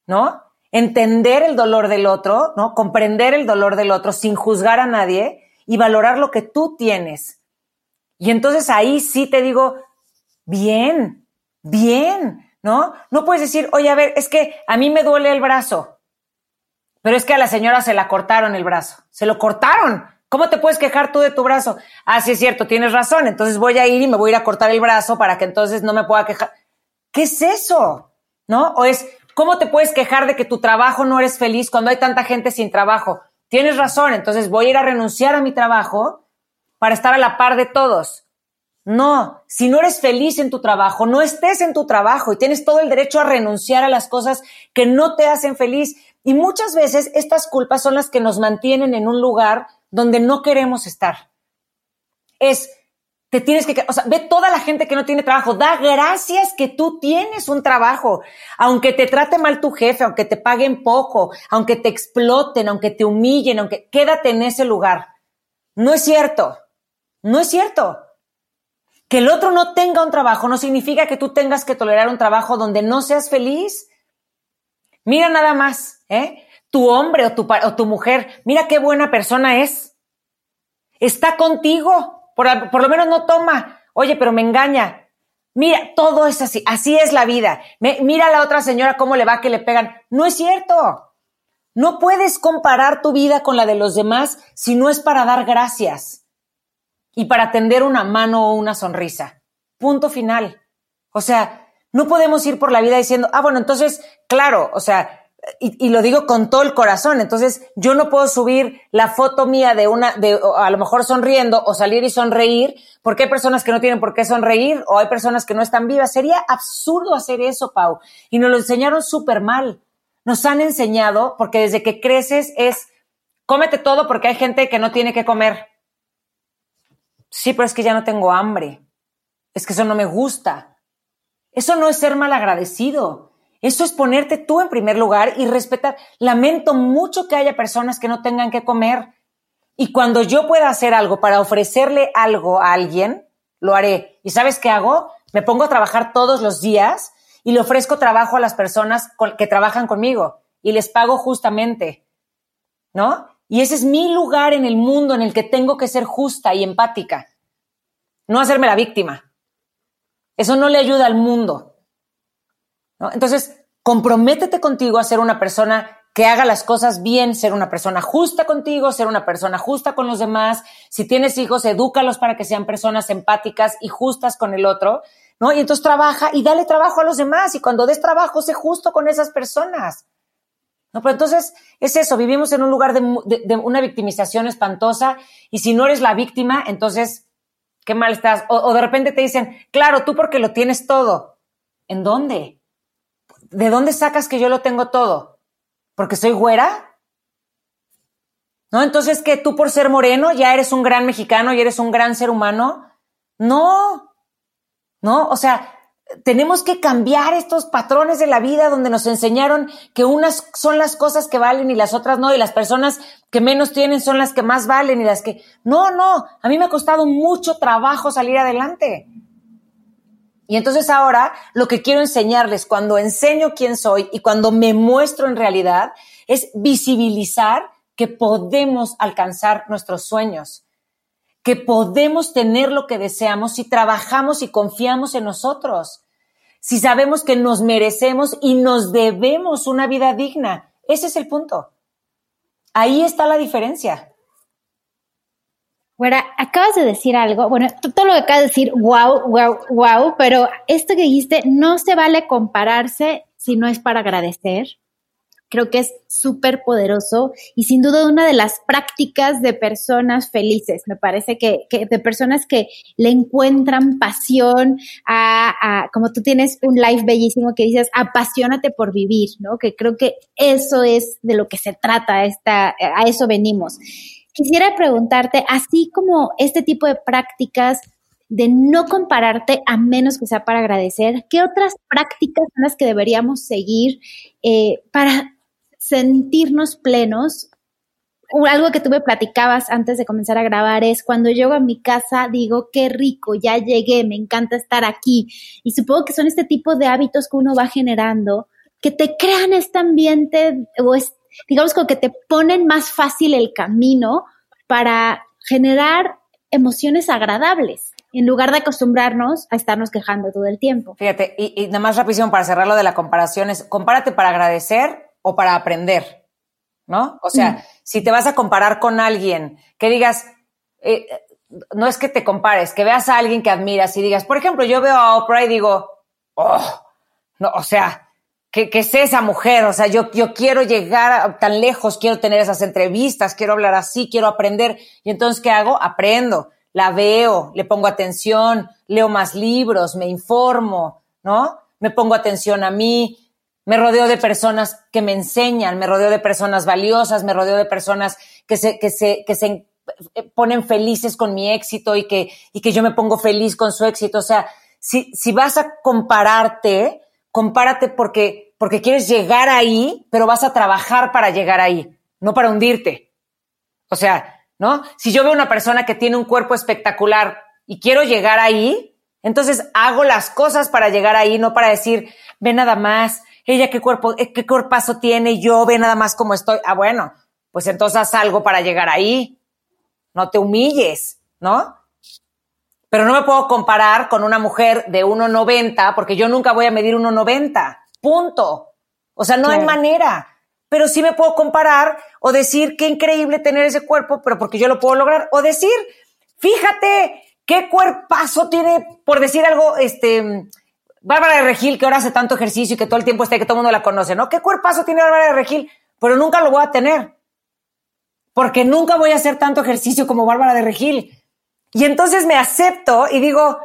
¿no? Entender el dolor del otro, ¿no? Comprender el dolor del otro sin juzgar a nadie y valorar lo que tú tienes y entonces ahí sí te digo, bien, bien, ¿no? No puedes decir, oye, a ver, es que a mí me duele el brazo, pero es que a la señora se la cortaron el brazo, se lo cortaron. ¿Cómo te puedes quejar tú de tu brazo? Ah, sí es cierto, tienes razón, entonces voy a ir y me voy a ir a cortar el brazo para que entonces no me pueda quejar. ¿Qué es eso? ¿No? O es, ¿cómo te puedes quejar de que tu trabajo no eres feliz cuando hay tanta gente sin trabajo? tienes razón, entonces voy a ir a renunciar a mi trabajo para estar a la par de todos. No, si no eres feliz en tu trabajo, no estés en tu trabajo y tienes todo el derecho a renunciar a las cosas que no te hacen feliz. Y muchas veces estas culpas son las que nos mantienen en un lugar donde no queremos estar. Es, te tienes que, o sea, ve toda la gente que no tiene trabajo, da gracias que tú tienes un trabajo, aunque te trate mal tu jefe, aunque te paguen poco, aunque te exploten, aunque te humillen, aunque quédate en ese lugar. No es cierto, no es cierto. Que el otro no tenga un trabajo no significa que tú tengas que tolerar un trabajo donde no seas feliz. Mira nada más, ¿eh? Tu hombre o tu, o tu mujer, mira qué buena persona es. Está contigo, por, por lo menos no toma. Oye, pero me engaña. Mira, todo es así, así es la vida. mira a la otra señora cómo le va que le pegan. No es cierto. No puedes comparar tu vida con la de los demás si no es para dar gracias y para tender una mano o una sonrisa. Punto final. O sea, no podemos ir por la vida diciendo, ah, bueno, entonces, claro, o sea, y, lo digo con todo el corazón, entonces yo no puedo subir la foto mía de una, de a lo mejor sonriendo o salir y sonreír, porque hay personas que no tienen por qué sonreír o hay personas que no están vivas. Sería absurdo hacer eso, Pau. Y nos lo enseñaron súper mal. Nos han enseñado, porque desde que creces es, cómete todo porque hay gente que no tiene que comer. Sí, pero es que ya no tengo hambre. Es que eso no me gusta. Eso no es ser mal agradecido. Eso es ponerte tú en primer lugar y respetar. Lamento mucho que haya personas que no tengan que comer. Y cuando yo pueda hacer algo para ofrecerle algo a alguien, lo haré. ¿Y sabes qué hago? Me pongo a trabajar todos los días y le ofrezco trabajo a las personas que trabajan conmigo y les pago justamente. ¿No? Y ese es mi lugar en el mundo en el que tengo que ser justa y empática. No hacerme la víctima. Eso no le ayuda al mundo. Entonces, comprométete contigo a ser una persona que haga las cosas bien, ser una persona justa contigo, ser una persona justa con los demás. Si tienes hijos, edúcalos para que sean personas empáticas y justas con el otro, ¿no? Y entonces trabaja y dale trabajo a los demás. Y cuando des trabajo, sé justo con esas personas. No, pero entonces es eso, vivimos en un lugar de, una victimización espantosa y si no eres la víctima, entonces, qué mal estás. O, de repente te dicen, claro, tú porque lo tienes todo. ¿En dónde? ¿De dónde sacas que yo lo tengo todo? ¿Porque soy güera? ¿No? Entonces, que tú por ser moreno ya eres un gran mexicano y eres un gran ser humano. No, no, o sea, tenemos que cambiar estos patrones de la vida donde nos enseñaron que unas son las cosas que valen y las otras no, y las personas que menos tienen son las que más valen y las que... No, no, a mí me ha costado mucho trabajo salir adelante. Y entonces ahora lo que quiero enseñarles cuando enseño quién soy y cuando me muestro en realidad es visibilizar que podemos alcanzar nuestros sueños que podemos tener lo que deseamos si trabajamos y confiamos en nosotros, si sabemos que nos merecemos y nos debemos una vida digna. Ese es el punto. Ahí está la diferencia. Bueno, acabas de decir algo, bueno, todo lo que acabas de decir, wow, wow, wow, pero esto que dijiste, no se vale compararse si no es para agradecer, creo que es súper poderoso y sin duda una de las prácticas de personas felices. Me parece que, de personas que le encuentran pasión a, como tú tienes un live bellísimo que dices, apasionate por vivir, ¿no? Que creo que eso es de lo que se trata, esta, a eso venimos. Quisiera preguntarte, así como este tipo de prácticas de no compararte a menos que sea para agradecer, ¿qué otras prácticas son las que deberíamos seguir eh, para sentirnos plenos. Algo que tú me platicabas antes de comenzar a grabar es cuando llego a mi casa digo, qué rico, ya llegué, me encanta estar aquí. Y supongo que son este tipo de hábitos que uno va generando que te crean este ambiente o digamos como que te ponen más fácil el camino para generar emociones agradables en lugar de acostumbrarnos a estarnos quejando todo el tiempo. Fíjate, y, y nada más rapidísimo para cerrar lo de la comparación es, compárate para agradecer o para aprender, ¿no? O sea, mm. si te vas a comparar con alguien, que digas, eh, no es que te compares, que veas a alguien que admiras y digas, por ejemplo, yo veo a Oprah y digo, oh, no, o sea, que, que sé esa mujer, o sea, yo, yo quiero llegar tan lejos, quiero tener esas entrevistas, quiero hablar así, quiero aprender. Y entonces, ¿qué hago? Aprendo, la veo, le pongo atención, leo más libros, me informo, ¿no? Me pongo atención a mí, me rodeo de personas que me enseñan, me rodeo de personas valiosas, me rodeo de personas que se, que se, que se ponen felices con mi éxito y que, y que yo me pongo feliz con su éxito. O sea, si, si vas a compararte, compárate porque, porque quieres llegar ahí, pero vas a trabajar para llegar ahí, no para hundirte. O sea, ¿no? Si yo veo una persona que tiene un cuerpo espectacular y quiero llegar ahí, entonces hago las cosas para llegar ahí, no para decir, ve nada más, ella qué cuerpo, eh, qué cuerpazo tiene, yo ve nada más cómo estoy. Ah, bueno, pues entonces haz algo para llegar ahí. No te humilles, ¿no? Pero no me puedo comparar con una mujer de 1,90 porque yo nunca voy a medir 1,90. Punto. O sea, no hay manera. Pero sí me puedo comparar o decir qué increíble tener ese cuerpo, pero porque yo lo puedo lograr. O decir, fíjate qué cuerpazo tiene, por decir algo, este, Bárbara de Regil, que ahora hace tanto ejercicio y que todo el tiempo está, que todo el mundo la conoce, ¿no? ¿Qué cuerpazo tiene Bárbara de Regil? Pero nunca lo voy a tener. Porque nunca voy a hacer tanto ejercicio como Bárbara de Regil. Y entonces me acepto y digo,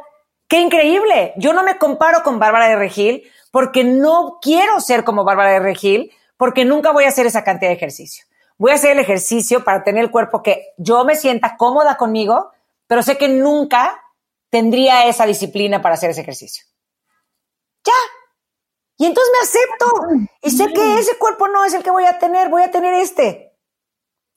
qué increíble. Yo no me comparo con Bárbara de Regil porque no quiero ser como Bárbara de Regil, porque nunca voy a hacer esa cantidad de ejercicio. Voy a hacer el ejercicio para tener el cuerpo que yo me sienta cómoda conmigo, pero sé que nunca tendría esa disciplina para hacer ese ejercicio. Ya. Y entonces me acepto y sé que ese cuerpo no es el que voy a tener, voy a tener este.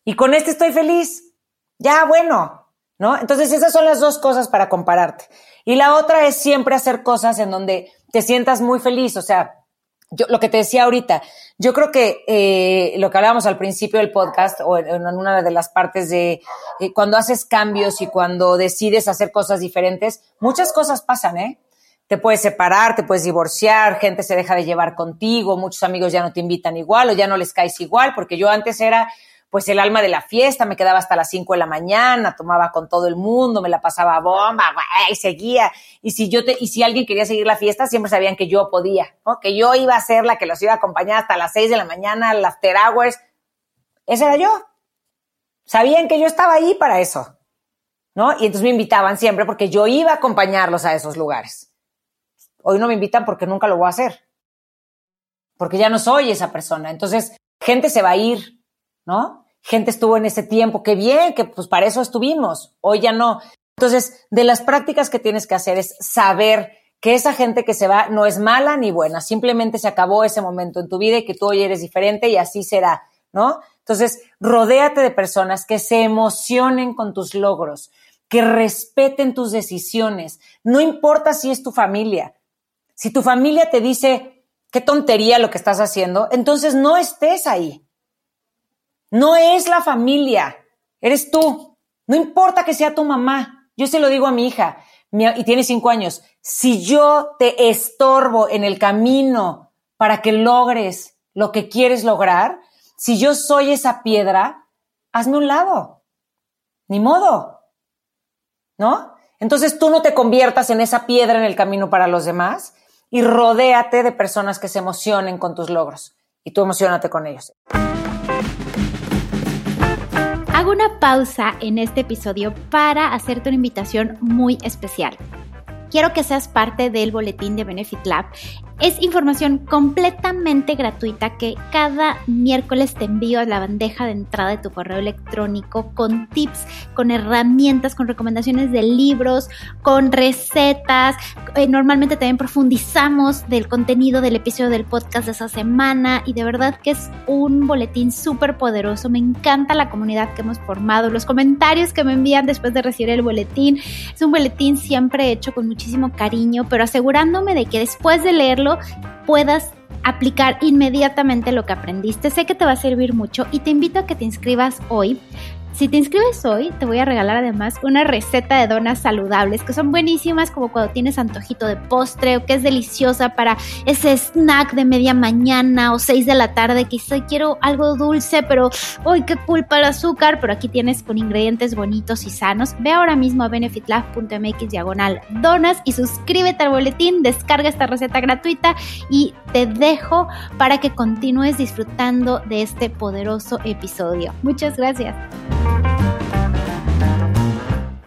Y con este estoy feliz. Ya, bueno, ¿no? Entonces esas son las dos cosas para compararte. Y la otra es siempre hacer cosas en donde te sientas muy feliz. O sea, yo lo que te decía ahorita, yo creo que eh, lo que hablábamos al principio del podcast o en, una de las partes de eh, cuando haces cambios y cuando decides hacer cosas diferentes, muchas cosas pasan, ¿eh? Te puedes separar, te puedes divorciar, gente se deja de llevar contigo, muchos amigos ya no te invitan igual o ya no les caes igual, porque yo antes era pues el alma de la fiesta, me quedaba hasta las 5 de la mañana, tomaba con todo el mundo, me la pasaba bomba, y seguía. Y si yo te, y si alguien quería seguir la fiesta, siempre sabían que yo podía, ¿no? Que yo iba a ser la que los iba a acompañar hasta las 6 de la mañana, las after hours. Ese era yo. Sabían que yo estaba ahí para eso, ¿no? Y entonces me invitaban siempre porque yo iba a acompañarlos a esos lugares. Hoy no me invitan porque nunca lo voy a hacer. Porque ya no soy esa persona. Entonces, gente se va a ir, ¿no? Gente estuvo en ese tiempo, qué bien, que pues para eso estuvimos. Hoy ya no. Entonces, de las prácticas que tienes que hacer es saber que esa gente que se va no es mala ni buena, simplemente se acabó ese momento en tu vida y que tú hoy eres diferente y así será, ¿no? Entonces, rodéate de personas que se emocionen con tus logros, que respeten tus decisiones, no importa si es tu familia, si tu familia te dice, qué tontería lo que estás haciendo, entonces no estés ahí. No es la familia, eres tú. No importa que sea tu mamá. Yo se lo digo a mi hija, y tiene cinco años, si yo te estorbo en el camino para que logres lo que quieres lograr, si yo soy esa piedra, hazme un lado. Ni modo. ¿No? Entonces tú no te conviertas en esa piedra en el camino para los demás y rodéate de personas que se emocionen con tus logros y tú emocionate con ellos. Hago una pausa en este episodio para hacerte una invitación muy especial. Quiero que seas parte del boletín de Benefit Lab es información completamente gratuita que cada miércoles te envío a la bandeja de entrada de tu correo electrónico con tips, con herramientas, con recomendaciones de libros, con recetas. Eh, normalmente también profundizamos del contenido del episodio del podcast de esa semana y de verdad que es un boletín súper poderoso. Me encanta la comunidad que hemos formado, los comentarios que me envían después de recibir el boletín. Es un boletín siempre hecho con muchísimo cariño, pero asegurándome de que después de leerlo puedas aplicar inmediatamente lo que aprendiste. Sé que te va a servir mucho y te invito a que te inscribas hoy Si te inscribes hoy, te voy a regalar además una receta de donas saludables que son buenísimas como cuando tienes antojito de postre o que es deliciosa para ese snack de media mañana o 6 de la tarde. Quizá quiero algo dulce, pero ¡uy, qué culpa el azúcar! Pero aquí tienes con ingredientes bonitos y sanos. Ve ahora mismo a benefitlab.mx diagonal donas y suscríbete al boletín, descarga esta receta gratuita y te dejo para que continúes disfrutando de este poderoso episodio. Muchas gracias.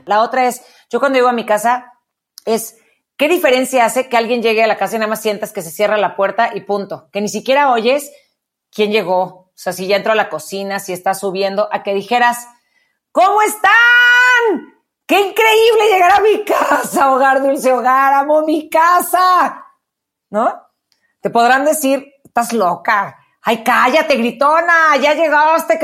La otra es, yo cuando llego a mi casa, es, ¿qué diferencia hace que alguien llegue a la casa y nada más sientas que se cierra la puerta y punto? Que ni siquiera oyes quién llegó. O sea, si ya entró a la cocina, si está subiendo, a que dijeras, ¿cómo están? ¡Qué increíble llegar a mi casa, hogar, dulce hogar! ¡Amo mi casa! ¿No? Te podrán decir, estás loca. ¡Ay, cállate, gritona! ¡Ya llegaste!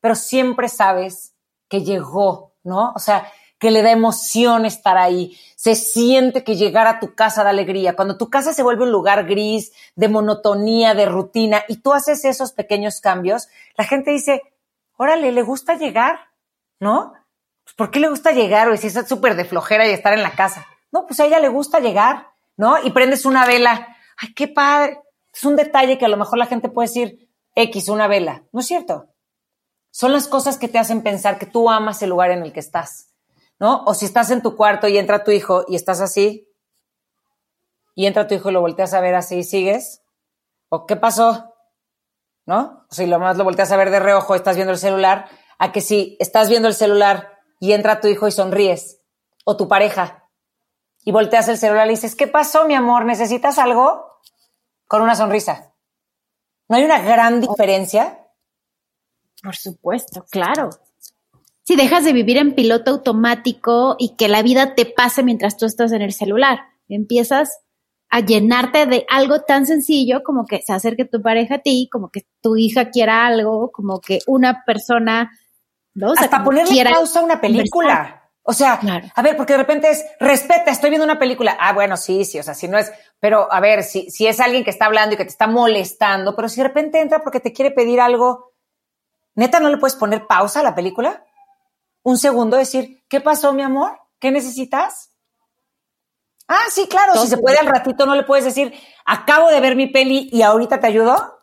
Pero siempre sabes que llegó, ¿no? O sea, que le da emoción estar ahí. Se siente que llegar a tu casa da alegría. Cuando tu casa se vuelve un lugar gris, de monotonía, de rutina, y tú haces esos pequeños cambios, la gente dice, órale, le gusta llegar, ¿no? Pues, ¿Por qué le gusta llegar? O si es súper de flojera y estar en la casa. No, pues a ella le gusta llegar, ¿no? Y prendes una vela. Ay, qué padre. Es un detalle que a lo mejor la gente puede decir, X, una vela. ¿No es cierto? Son las cosas que te hacen pensar que tú amas el lugar en el que estás. ¿no? O si estás en tu cuarto y entra tu hijo y estás así, y entra tu hijo y lo volteas a ver así y sigues, ¿o qué pasó? ¿No? Si lo más lo volteas a ver de reojo, estás viendo el celular, a que si estás viendo el celular y entra tu hijo y sonríes, o tu pareja, y volteas el celular y dices, ¿qué pasó, mi amor? ¿Necesitas algo? Con una sonrisa. ¿No hay una gran diferencia? Por supuesto, claro si dejas de vivir en piloto automático y que la vida te pase mientras tú estás en el celular. Empiezas a llenarte de algo tan sencillo como que se acerque tu pareja a ti, como que tu hija quiera algo, como que una persona, ¿no? Hasta ponerle pausa a una película. O sea, a ver, porque de repente es, respeta, estoy viendo una película. Ah, bueno, sí, sí, o sea, si no es, pero a ver, si, si es alguien que está hablando y que te está molestando, pero si de repente entra porque te quiere pedir algo, neta, ¿no le puedes poner pausa a la película? un segundo, decir, ¿qué pasó, mi amor? ¿Qué necesitas? Ah, sí, claro, si se puede al ratito, no le puedes decir, acabo de ver mi peli y ahorita te ayudo.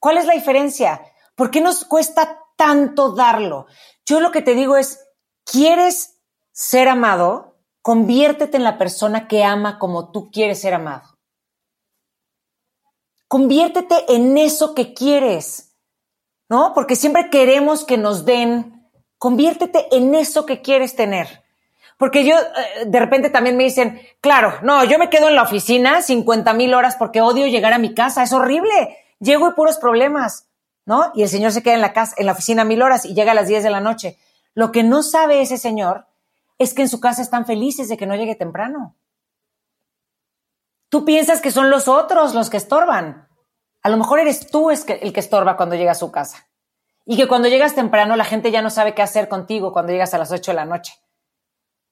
¿Cuál es la diferencia? ¿Por qué nos cuesta tanto darlo? Yo lo que te digo es, ¿quieres ser amado? Conviértete en la persona que ama como tú quieres ser amado. Conviértete en eso que quieres, ¿no? Porque siempre queremos que nos den Conviértete en eso que quieres tener. Porque yo, eh, de repente también me dicen, claro, no, yo me quedo en la oficina 50 mil horas porque odio llegar a mi casa, es horrible, llego y puros problemas, ¿no? Y el señor se queda en la casa, en la oficina mil horas y llega a las 10 de la noche. Lo que no sabe ese señor es que en su casa están felices de que no llegue temprano. Tú piensas que son los otros los que estorban. A lo mejor eres tú el que estorba cuando llega a su casa. Y que cuando llegas temprano la gente ya no sabe qué hacer contigo cuando llegas a las 8 de la noche.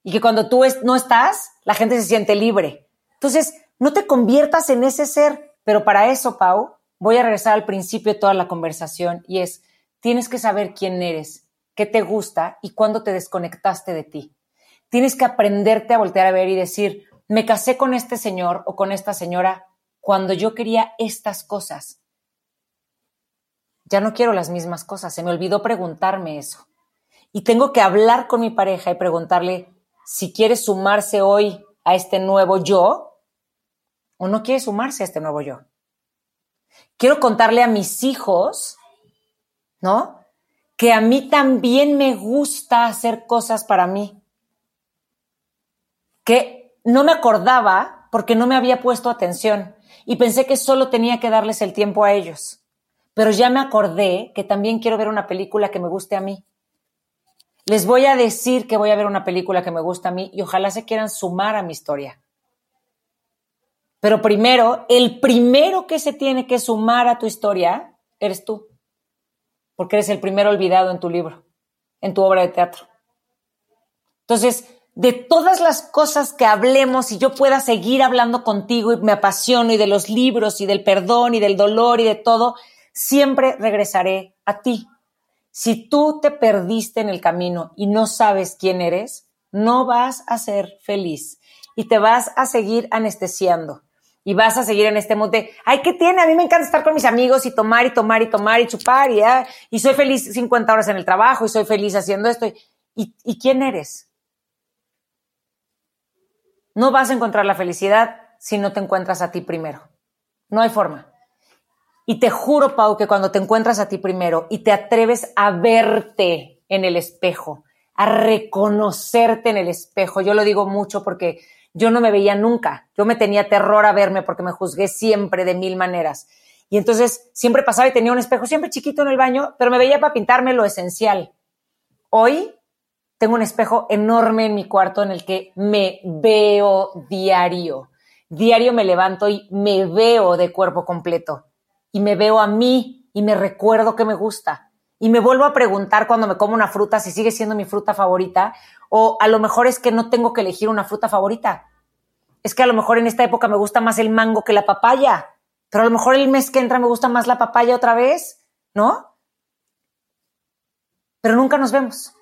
Y que cuando tú no estás, la gente se siente libre. Entonces, no te conviertas en ese ser. Pero para eso, Pau, voy a regresar al principio de toda la conversación y es, tienes que saber quién eres, qué te gusta y cuándo te desconectaste de ti. Tienes que aprenderte a voltear a ver y decir, me casé con este señor o con esta señora cuando yo quería estas cosas ya no quiero las mismas cosas, se me olvidó preguntarme eso. Y tengo que hablar con mi pareja y preguntarle si quiere sumarse hoy a este nuevo yo o no quiere sumarse a este nuevo yo. Quiero contarle a mis hijos, ¿no? Que a mí también me gusta hacer cosas para mí. Que no me acordaba porque no me había puesto atención y pensé que solo tenía que darles el tiempo a ellos pero ya me acordé que también quiero ver una película que me guste a mí. Les voy a decir que voy a ver una película que me gusta a mí y ojalá se quieran sumar a mi historia. Pero primero, el primero que se tiene que sumar a tu historia eres tú, porque eres el primero olvidado en tu libro, en tu obra de teatro. Entonces, de todas las cosas que hablemos y yo pueda seguir hablando contigo y me apasiono y de los libros y del perdón y del dolor y de todo, siempre regresaré a ti. Si tú te perdiste en el camino y no sabes quién eres, no vas a ser feliz y te vas a seguir anestesiando y vas a seguir en este monte. Ay, ¿qué tiene? A mí me encanta estar con mis amigos y tomar y tomar y tomar y chupar y, ah, y soy feliz 50 horas en el trabajo y soy feliz haciendo esto. ¿Y, ¿Y quién eres? No vas a encontrar la felicidad si no te encuentras a ti primero. No hay forma. Y te juro, Pau, que cuando te encuentras a ti primero y te atreves a verte en el espejo, a reconocerte en el espejo, yo lo digo mucho porque yo no me veía nunca, yo me tenía terror a verme porque me juzgué siempre de mil maneras. Y entonces siempre pasaba y tenía un espejo siempre chiquito en el baño, pero me veía para pintarme lo esencial. Hoy tengo un espejo enorme en mi cuarto en el que me veo diario. Diario me levanto y me veo de cuerpo completo y me veo a mí y me recuerdo que me gusta. Y me vuelvo a preguntar cuando me como una fruta si sigue siendo mi fruta favorita o a lo mejor es que no tengo que elegir una fruta favorita. Es que a lo mejor en esta época me gusta más el mango que la papaya, pero a lo mejor el mes que entra me gusta más la papaya otra vez, ¿no? Pero nunca nos vemos.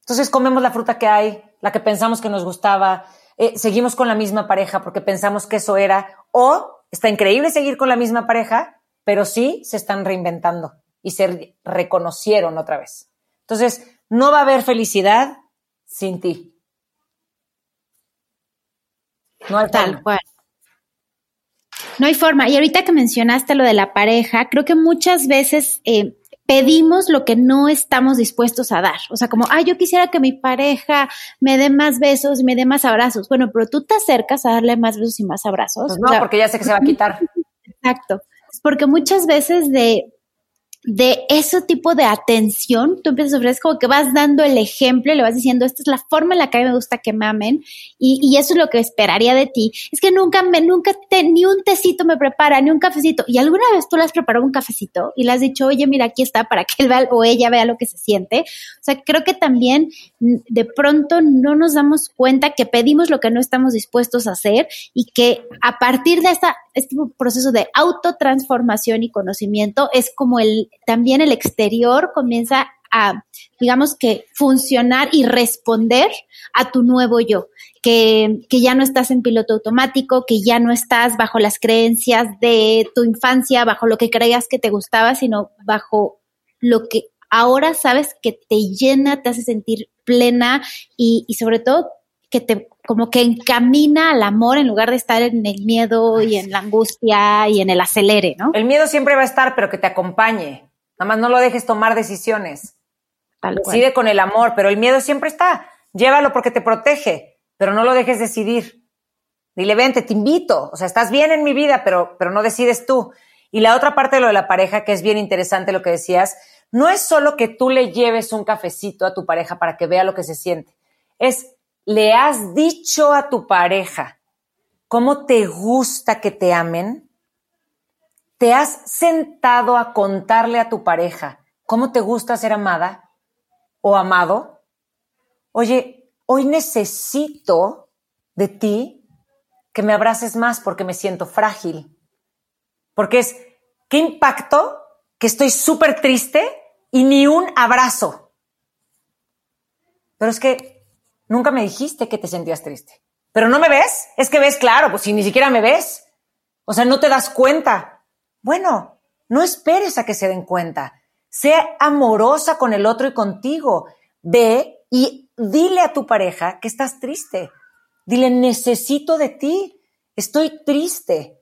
Entonces comemos la fruta que hay, la que pensamos que nos gustaba, eh, seguimos con la misma pareja porque pensamos que eso era, o está increíble seguir con la misma pareja, pero sí se están reinventando y se reconocieron otra vez. Entonces, no va a haber felicidad sin ti. No hay Tal cual. No hay forma. Y ahorita que mencionaste lo de la pareja, creo que muchas veces eh, pedimos lo que no estamos dispuestos a dar. O sea, como, ay, yo quisiera que mi pareja me dé más besos y me dé más abrazos. Bueno, pero tú te acercas a darle más besos y más abrazos. Pues no, porque ya sé que se va a quitar. Exacto porque muchas veces de de ese tipo de atención, tú empiezas a ofrecer como que vas dando el ejemplo y le vas diciendo, esta es la forma en la que a mí me gusta que me amen y, eso es lo que esperaría de ti. Es que nunca me, nunca te, ni un tecito me prepara, ni un cafecito. Y alguna vez tú le has preparado un cafecito y le has dicho, oye, mira, aquí está para que él vea o ella vea lo que se siente. O sea, creo que también mm, de pronto no nos damos cuenta que pedimos lo que no estamos dispuestos a hacer y que a partir de esta, este proceso de autotransformación y conocimiento es como el también el exterior comienza a, digamos que, funcionar y responder a tu nuevo yo, que, que, ya no estás en piloto automático, que ya no estás bajo las creencias de tu infancia, bajo lo que creías que te gustaba, sino bajo lo que ahora sabes que te llena, te hace sentir plena y, y sobre todo que te como que encamina al amor en lugar de estar en el miedo y en la angustia y en el acelere, ¿no? El miedo siempre va a estar, pero que te acompañe. Nada más no lo dejes tomar decisiones. Decide con el amor, pero el miedo siempre está. Llévalo porque te protege, pero no lo dejes decidir. Dile, vente, te invito. O sea, estás bien en mi vida, pero, pero no decides tú. Y la otra parte de lo de la pareja, que es bien interesante lo que decías, no es solo que tú le lleves un cafecito a tu pareja para que vea lo que se siente. Es, le has dicho a tu pareja cómo te gusta que te amen ¿Te has sentado a contarle a tu pareja cómo te gusta ser amada o amado? Oye, hoy necesito de ti que me abraces más porque me siento frágil. Porque es, ¿qué impacto que estoy súper triste y ni un abrazo? Pero es que nunca me dijiste que te sentías triste. Pero no me ves, es que ves claro, pues si ni siquiera me ves. O sea, no te das cuenta. Bueno, no esperes a que se den cuenta. Sea amorosa con el otro y contigo. Ve y dile a tu pareja que estás triste. Dile, necesito de ti. Estoy triste.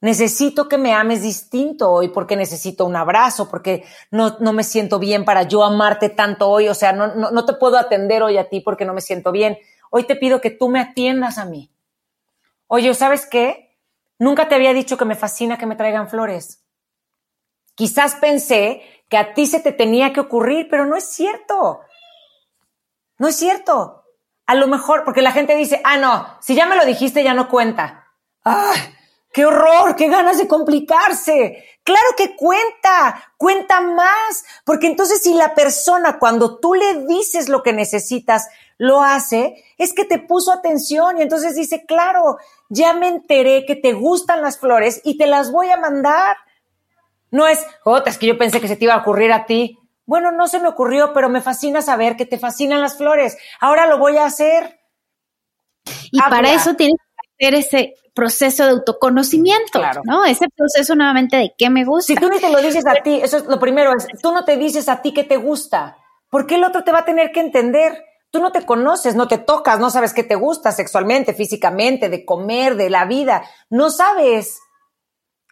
Necesito que me ames distinto hoy porque necesito un abrazo, porque no, no me siento bien para yo amarte tanto hoy. O sea, no, no, no te puedo atender hoy a ti porque no me siento bien. Hoy te pido que tú me atiendas a mí. Oye, ¿sabes qué? Nunca te había dicho que me fascina que me traigan flores. Quizás pensé que a ti se te tenía que ocurrir, pero no es cierto. No es cierto. A lo mejor, porque la gente dice, ah, no, si ya me lo dijiste ya no cuenta. ¡Ay! ¡Qué horror! ¡Qué ganas de complicarse! Claro que cuenta, cuenta más, porque entonces si la persona cuando tú le dices lo que necesitas lo hace, es que te puso atención y entonces dice, claro, ya me enteré que te gustan las flores y te las voy a mandar. No es, Jota, es que yo pensé que se te iba a ocurrir a ti. Bueno, no se me ocurrió, pero me fascina saber que te fascinan las flores. Ahora lo voy a hacer. Y para eso tienes que hacer ese proceso de autoconocimiento, ¿no? Ese proceso nuevamente de qué me gusta. Si tú no te lo dices a ti, eso es lo primero, es, tú no te dices a ti qué te gusta, ¿por qué el otro te va a tener que entender? Tú no te conoces, no te tocas, no sabes qué te gusta sexualmente, físicamente, de comer, de la vida, no sabes.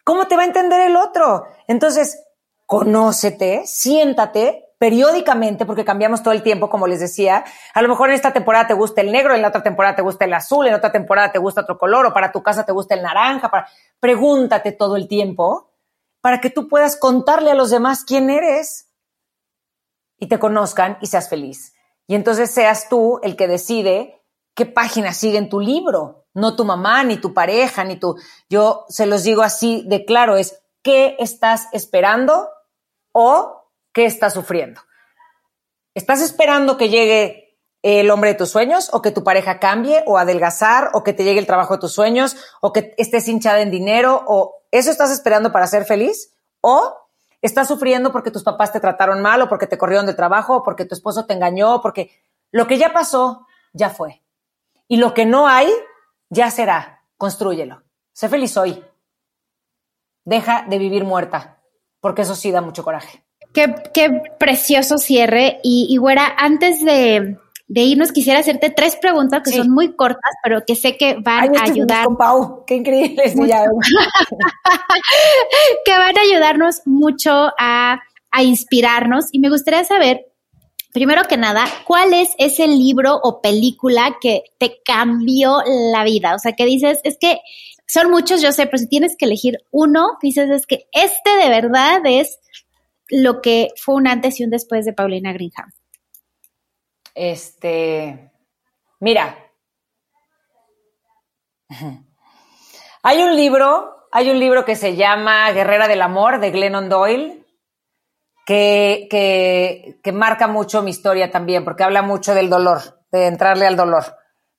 ¿Cómo te va a entender el otro? Entonces, conócete, siéntate periódicamente, porque cambiamos todo el tiempo, como les decía. A lo mejor en esta temporada te gusta el negro, en la otra temporada te gusta el azul, en otra temporada te gusta otro color, o para tu casa te gusta el naranja. Para... Pregúntate todo el tiempo para que tú puedas contarle a los demás quién eres y te conozcan y seas feliz. Y entonces seas tú el que decide qué página sigue en tu libro, no tu mamá, ni tu pareja, ni tu... Yo se los digo así de claro, es qué estás esperando o qué estás sufriendo. ¿Estás esperando que llegue el hombre de tus sueños o que tu pareja cambie o adelgazar o que te llegue el trabajo de tus sueños o que estés hinchada en dinero o eso estás esperando para ser feliz o estás sufriendo porque tus papás te trataron mal o porque te corrieron de trabajo o porque tu esposo te engañó o porque lo que ya pasó ya fue. Y lo que no hay ya será. Construyelo. Sé feliz hoy. Deja de vivir muerta, porque eso sí da mucho coraje. Qué, precioso cierre. Y, y güera, antes de, irnos, quisiera hacerte tres preguntas que son muy cortas, pero que sé que van a ayudar. Con Pau. Qué increíble. que van a ayudarnos mucho a, a inspirarnos. Y me gustaría saber, primero que nada, ¿cuál es ese libro o película que te cambió la vida? O sea, que dices, es que son muchos, yo sé, pero si tienes que elegir uno, dices, es que este de verdad es lo que fue un antes y un después de Paulina Greenham? Este, mira, hay un libro, hay un libro que se llama Guerrera del Amor de Glennon Doyle, que, que, que marca mucho mi historia también, porque habla mucho del dolor, de entrarle al dolor,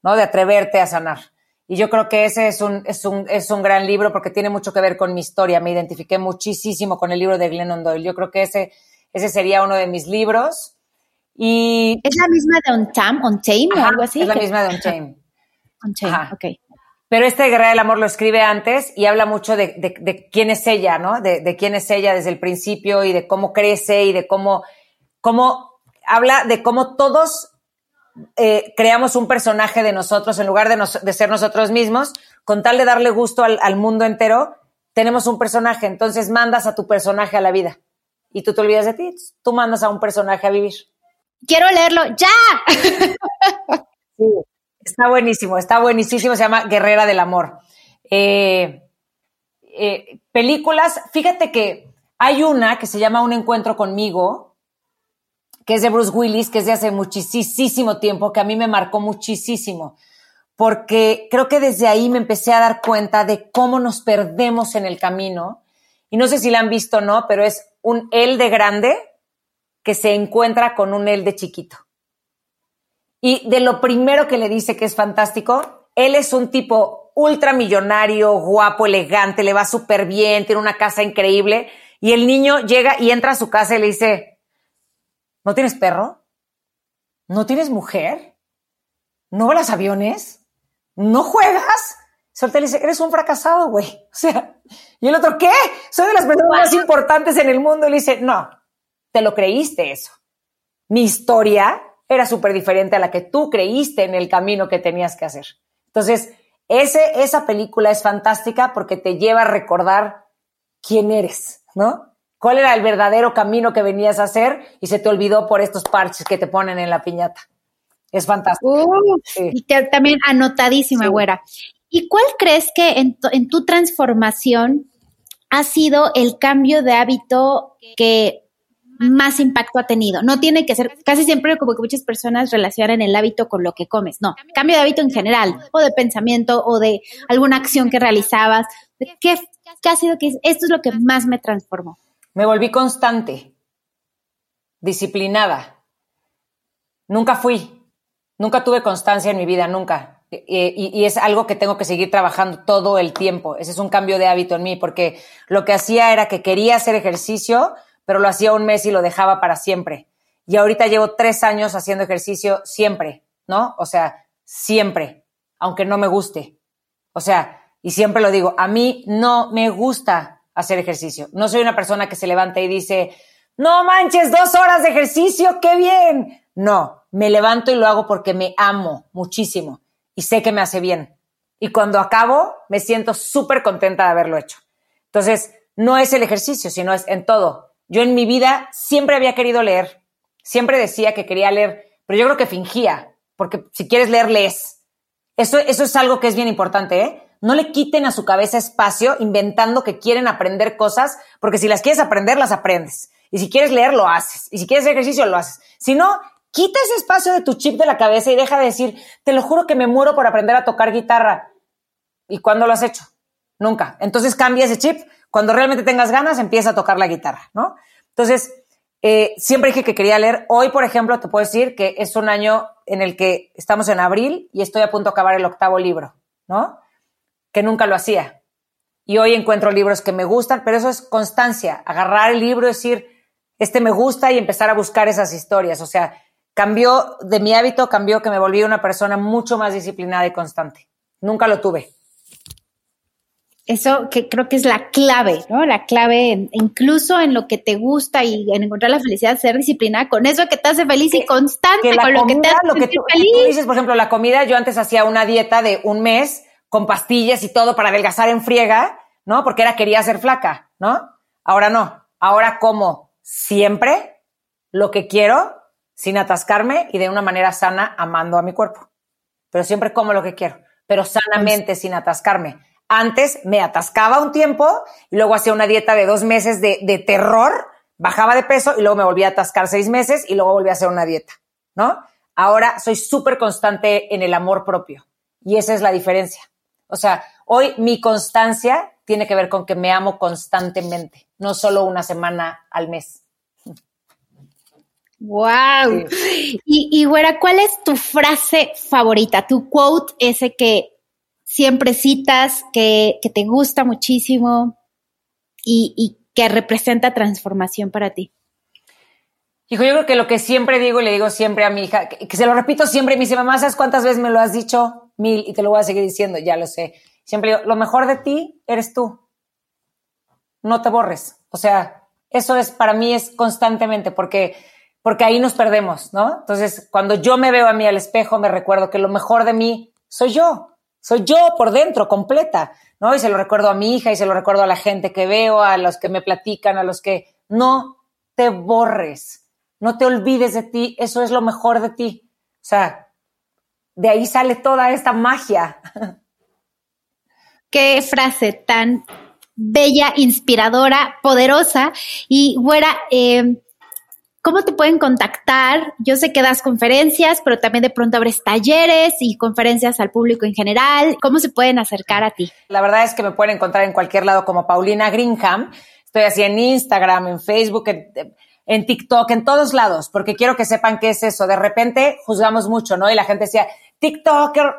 ¿no? De atreverte a sanar. Y yo creo que ese es un, es un, es un gran libro porque tiene mucho que ver con mi historia. Me identifiqué muchísimo con el libro de Glennon Doyle. Yo creo que ese, ese sería uno de mis libros. Y... ¿Es la misma de On Time, On Tame o algo así? Es la misma de On Tame. On Tame, ok. Pero este Guerra del Amor lo escribe antes y habla mucho de, de, de quién es ella, ¿no? De, de, quién es ella desde el principio y de cómo crece y de cómo, cómo habla de cómo todos eh, creamos un personaje de nosotros en lugar de, ser nosotros mismos, con tal de darle gusto al, mundo entero, tenemos un personaje, entonces mandas a tu personaje a la vida y tú te olvidas de ti, tú mandas a un personaje a vivir. Quiero leerlo ya. está buenísimo, está buenísimo, se llama Guerrera del Amor. Eh, eh, películas, fíjate que hay una que se llama Un encuentro conmigo, que es de Bruce Willis, que es de hace muchísimo tiempo, que a mí me marcó muchísimo, porque creo que desde ahí me empecé a dar cuenta de cómo nos perdemos en el camino. Y no sé si la han visto o no, pero es un él de grande que se encuentra con un él de chiquito. Y de lo primero que le dice que es fantástico, él es un tipo ultramillonario, guapo, elegante, le va súper bien, tiene una casa increíble. Y el niño llega y entra a su casa y le dice, ¿No tienes perro? ¿No tienes mujer? ¿No volas aviones? ¿No juegas? Solta le dice, eres un fracasado, güey. O sea, y el otro, ¿qué? Soy de las personas más importantes en el mundo. Y le dice, no, te lo creíste eso. Mi historia era súper diferente a la que tú creíste en el camino que tenías que hacer. Entonces, ese, esa película es fantástica porque te lleva a recordar quién eres, ¿no? Cuál era el verdadero camino que venías a hacer y se te olvidó por estos parches que te ponen en la piñata. Es fantástico. Y también anotadísima, güera. ¿Y cuál crees que en tu, transformación ha sido el cambio de hábito que más impacto ha tenido. No tiene que ser, casi siempre como que muchas personas relacionan el hábito con lo que comes. No, cambio de hábito en general, o de pensamiento, o de alguna acción que realizabas. ¿Qué, qué ha sido que esto es lo que más me transformó? Me volví constante, disciplinada. Nunca fui, nunca tuve constancia en mi vida, nunca. Y, es algo que tengo que seguir trabajando todo el tiempo. Ese es un cambio de hábito en mí, porque lo que hacía era que quería hacer ejercicio, pero lo hacía un mes y lo dejaba para siempre. Y ahorita llevo tres años haciendo ejercicio siempre, ¿no? O sea, siempre, aunque no me guste. O sea, y siempre lo digo, a mí no me gusta hacer ejercicio. No soy una persona que se levanta y dice, no manches, dos horas de ejercicio, qué bien. No, me levanto y lo hago porque me amo muchísimo y sé que me hace bien. Y cuando acabo, me siento súper contenta de haberlo hecho. Entonces, no es el ejercicio, sino es en todo. Yo en mi vida siempre había querido leer, siempre decía que quería leer, pero yo creo que fingía, porque si quieres leer, lees. Eso, eso es algo que es bien importante, ¿eh? No le quiten a su cabeza espacio inventando que quieren aprender cosas, porque si las quieres aprender, las aprendes. Y si quieres leer, lo haces. Y si quieres ejercicio, lo haces. Si no, quita ese espacio de tu chip de la cabeza y deja de decir, te lo juro que me muero por aprender a tocar guitarra. ¿Y cuándo lo has hecho? Nunca. Entonces cambia ese chip. Cuando realmente tengas ganas, empieza a tocar la guitarra, ¿no? Entonces, eh, siempre dije que quería leer. Hoy, por ejemplo, te puedo decir que es un año en el que estamos en abril y estoy a punto de acabar el octavo libro, ¿no? Que nunca lo hacía. Y hoy encuentro libros que me gustan, pero eso es constancia. Agarrar el libro, decir, este me gusta y empezar a buscar esas historias. O sea, cambió de mi hábito, cambió que me volví una persona mucho más disciplinada y constante. Nunca lo tuve. Eso que creo que es la clave, ¿no? La clave incluso en lo que te gusta y en encontrar la felicidad, ser disciplinada con eso que te hace feliz y constante con lo que te hace lo que tú, feliz. Tú dices, por ejemplo, la comida, yo antes hacía una dieta de un mes con pastillas y todo para adelgazar en friega, ¿no? Porque era quería ser flaca, ¿no? Ahora no. Ahora como siempre lo que quiero sin atascarme y de una manera sana amando a mi cuerpo. Pero siempre como lo que quiero, pero sanamente sin atascarme antes me atascaba un tiempo y luego hacía una dieta de dos meses de, terror, bajaba de peso y luego me volvía a atascar seis meses y luego volvía a hacer una dieta, ¿no? Ahora soy súper constante en el amor propio y esa es la diferencia. O sea, hoy mi constancia tiene que ver con que me amo constantemente, no solo una semana al mes. Wow. Y, y güera, ¿cuál es tu frase favorita, tu quote ese que siempre citas que, te gusta muchísimo y, que representa transformación para ti? Hijo, yo creo que lo que siempre digo y le digo siempre a mi hija, que, se lo repito siempre, y me dice, mamá, ¿sabes cuántas veces me lo has dicho? Mil, y te lo voy a seguir diciendo, ya lo sé. Siempre digo, lo mejor de ti eres tú. No te borres. O sea, eso es, para mí es constantemente, porque, porque ahí nos perdemos, ¿no? Entonces, cuando yo me veo a mí al espejo, me recuerdo que lo mejor de mí soy yo. Soy yo por dentro, completa, ¿no? Y se lo recuerdo a mi hija y se lo recuerdo a la gente que veo, a los que me platican, a los que no te borres, no te olvides de ti, eso es lo mejor de ti. O sea, de ahí sale toda esta magia. Qué frase tan bella, inspiradora, poderosa. Y güera, eh, ¿Cómo te pueden contactar? Yo sé que das conferencias, pero también de pronto abres talleres y conferencias al público en general. ¿Cómo se pueden acercar a ti? La verdad es que me pueden encontrar en cualquier lado como Paulina Greenham. Estoy así en Instagram, en Facebook, en, TikTok, en todos lados, porque quiero que sepan qué es eso. De repente juzgamos mucho, ¿no? Y la gente decía, TikToker.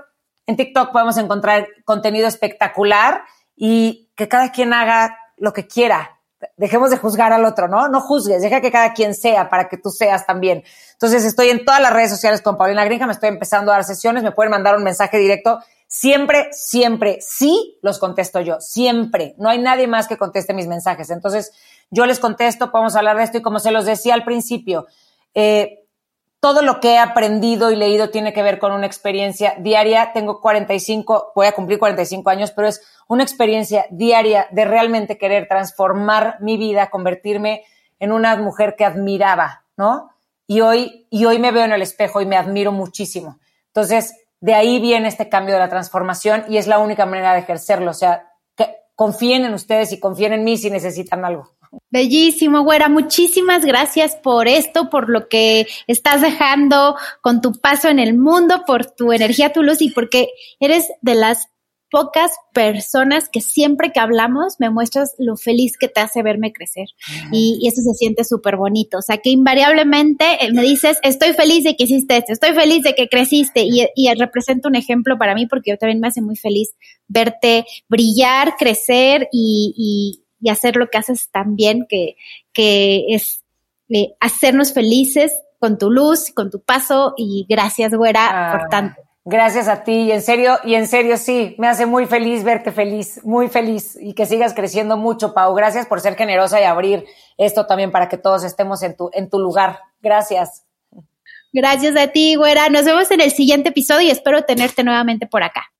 En TikTok podemos encontrar contenido espectacular y que cada quien haga lo que quiera dejemos de juzgar al otro, ¿no? No juzgues, deja que cada quien sea para que tú seas también. Entonces estoy en todas las redes sociales con Paulina Grinja, me estoy empezando a dar sesiones, me pueden mandar un mensaje directo. Siempre, siempre, sí los contesto yo, siempre. No hay nadie más que conteste mis mensajes. Entonces yo les contesto, podemos hablar de esto y como se los decía al principio, eh, todo lo que he aprendido y leído tiene que ver con una experiencia diaria. Tengo 45, voy a cumplir 45 años, pero es una experiencia diaria de realmente querer transformar mi vida, convertirme en una mujer que admiraba, ¿no? Y hoy, y hoy me veo en el espejo y me admiro muchísimo. Entonces, de ahí viene este cambio de la transformación y es la única manera de ejercerlo. O sea, que confíen en ustedes y confíen en mí si necesitan algo. Bellísimo, güera. Muchísimas gracias por esto, por lo que estás dejando con tu paso en el mundo, por tu energía, tu luz y porque eres de las pocas personas que siempre que hablamos me muestras lo feliz que te hace verme crecer. y, eso se siente súper bonito. O sea, que invariablemente eh, me dices, estoy feliz de que hiciste esto, estoy feliz de que creciste y, y representa un ejemplo para mí porque yo también me hace muy feliz verte brillar, crecer y y hacer lo que haces tan bien, que, que es eh, hacernos felices con tu luz, con tu paso y gracias, güera, por tanto. Gracias a ti y en serio, y en serio sí, me hace muy feliz verte feliz, muy feliz y que sigas creciendo mucho, Pau. Gracias por ser generosa y abrir esto también para que todos estemos en tu, en tu lugar. Gracias. Gracias a ti, güera. Nos vemos en el siguiente episodio y espero tenerte nuevamente por acá.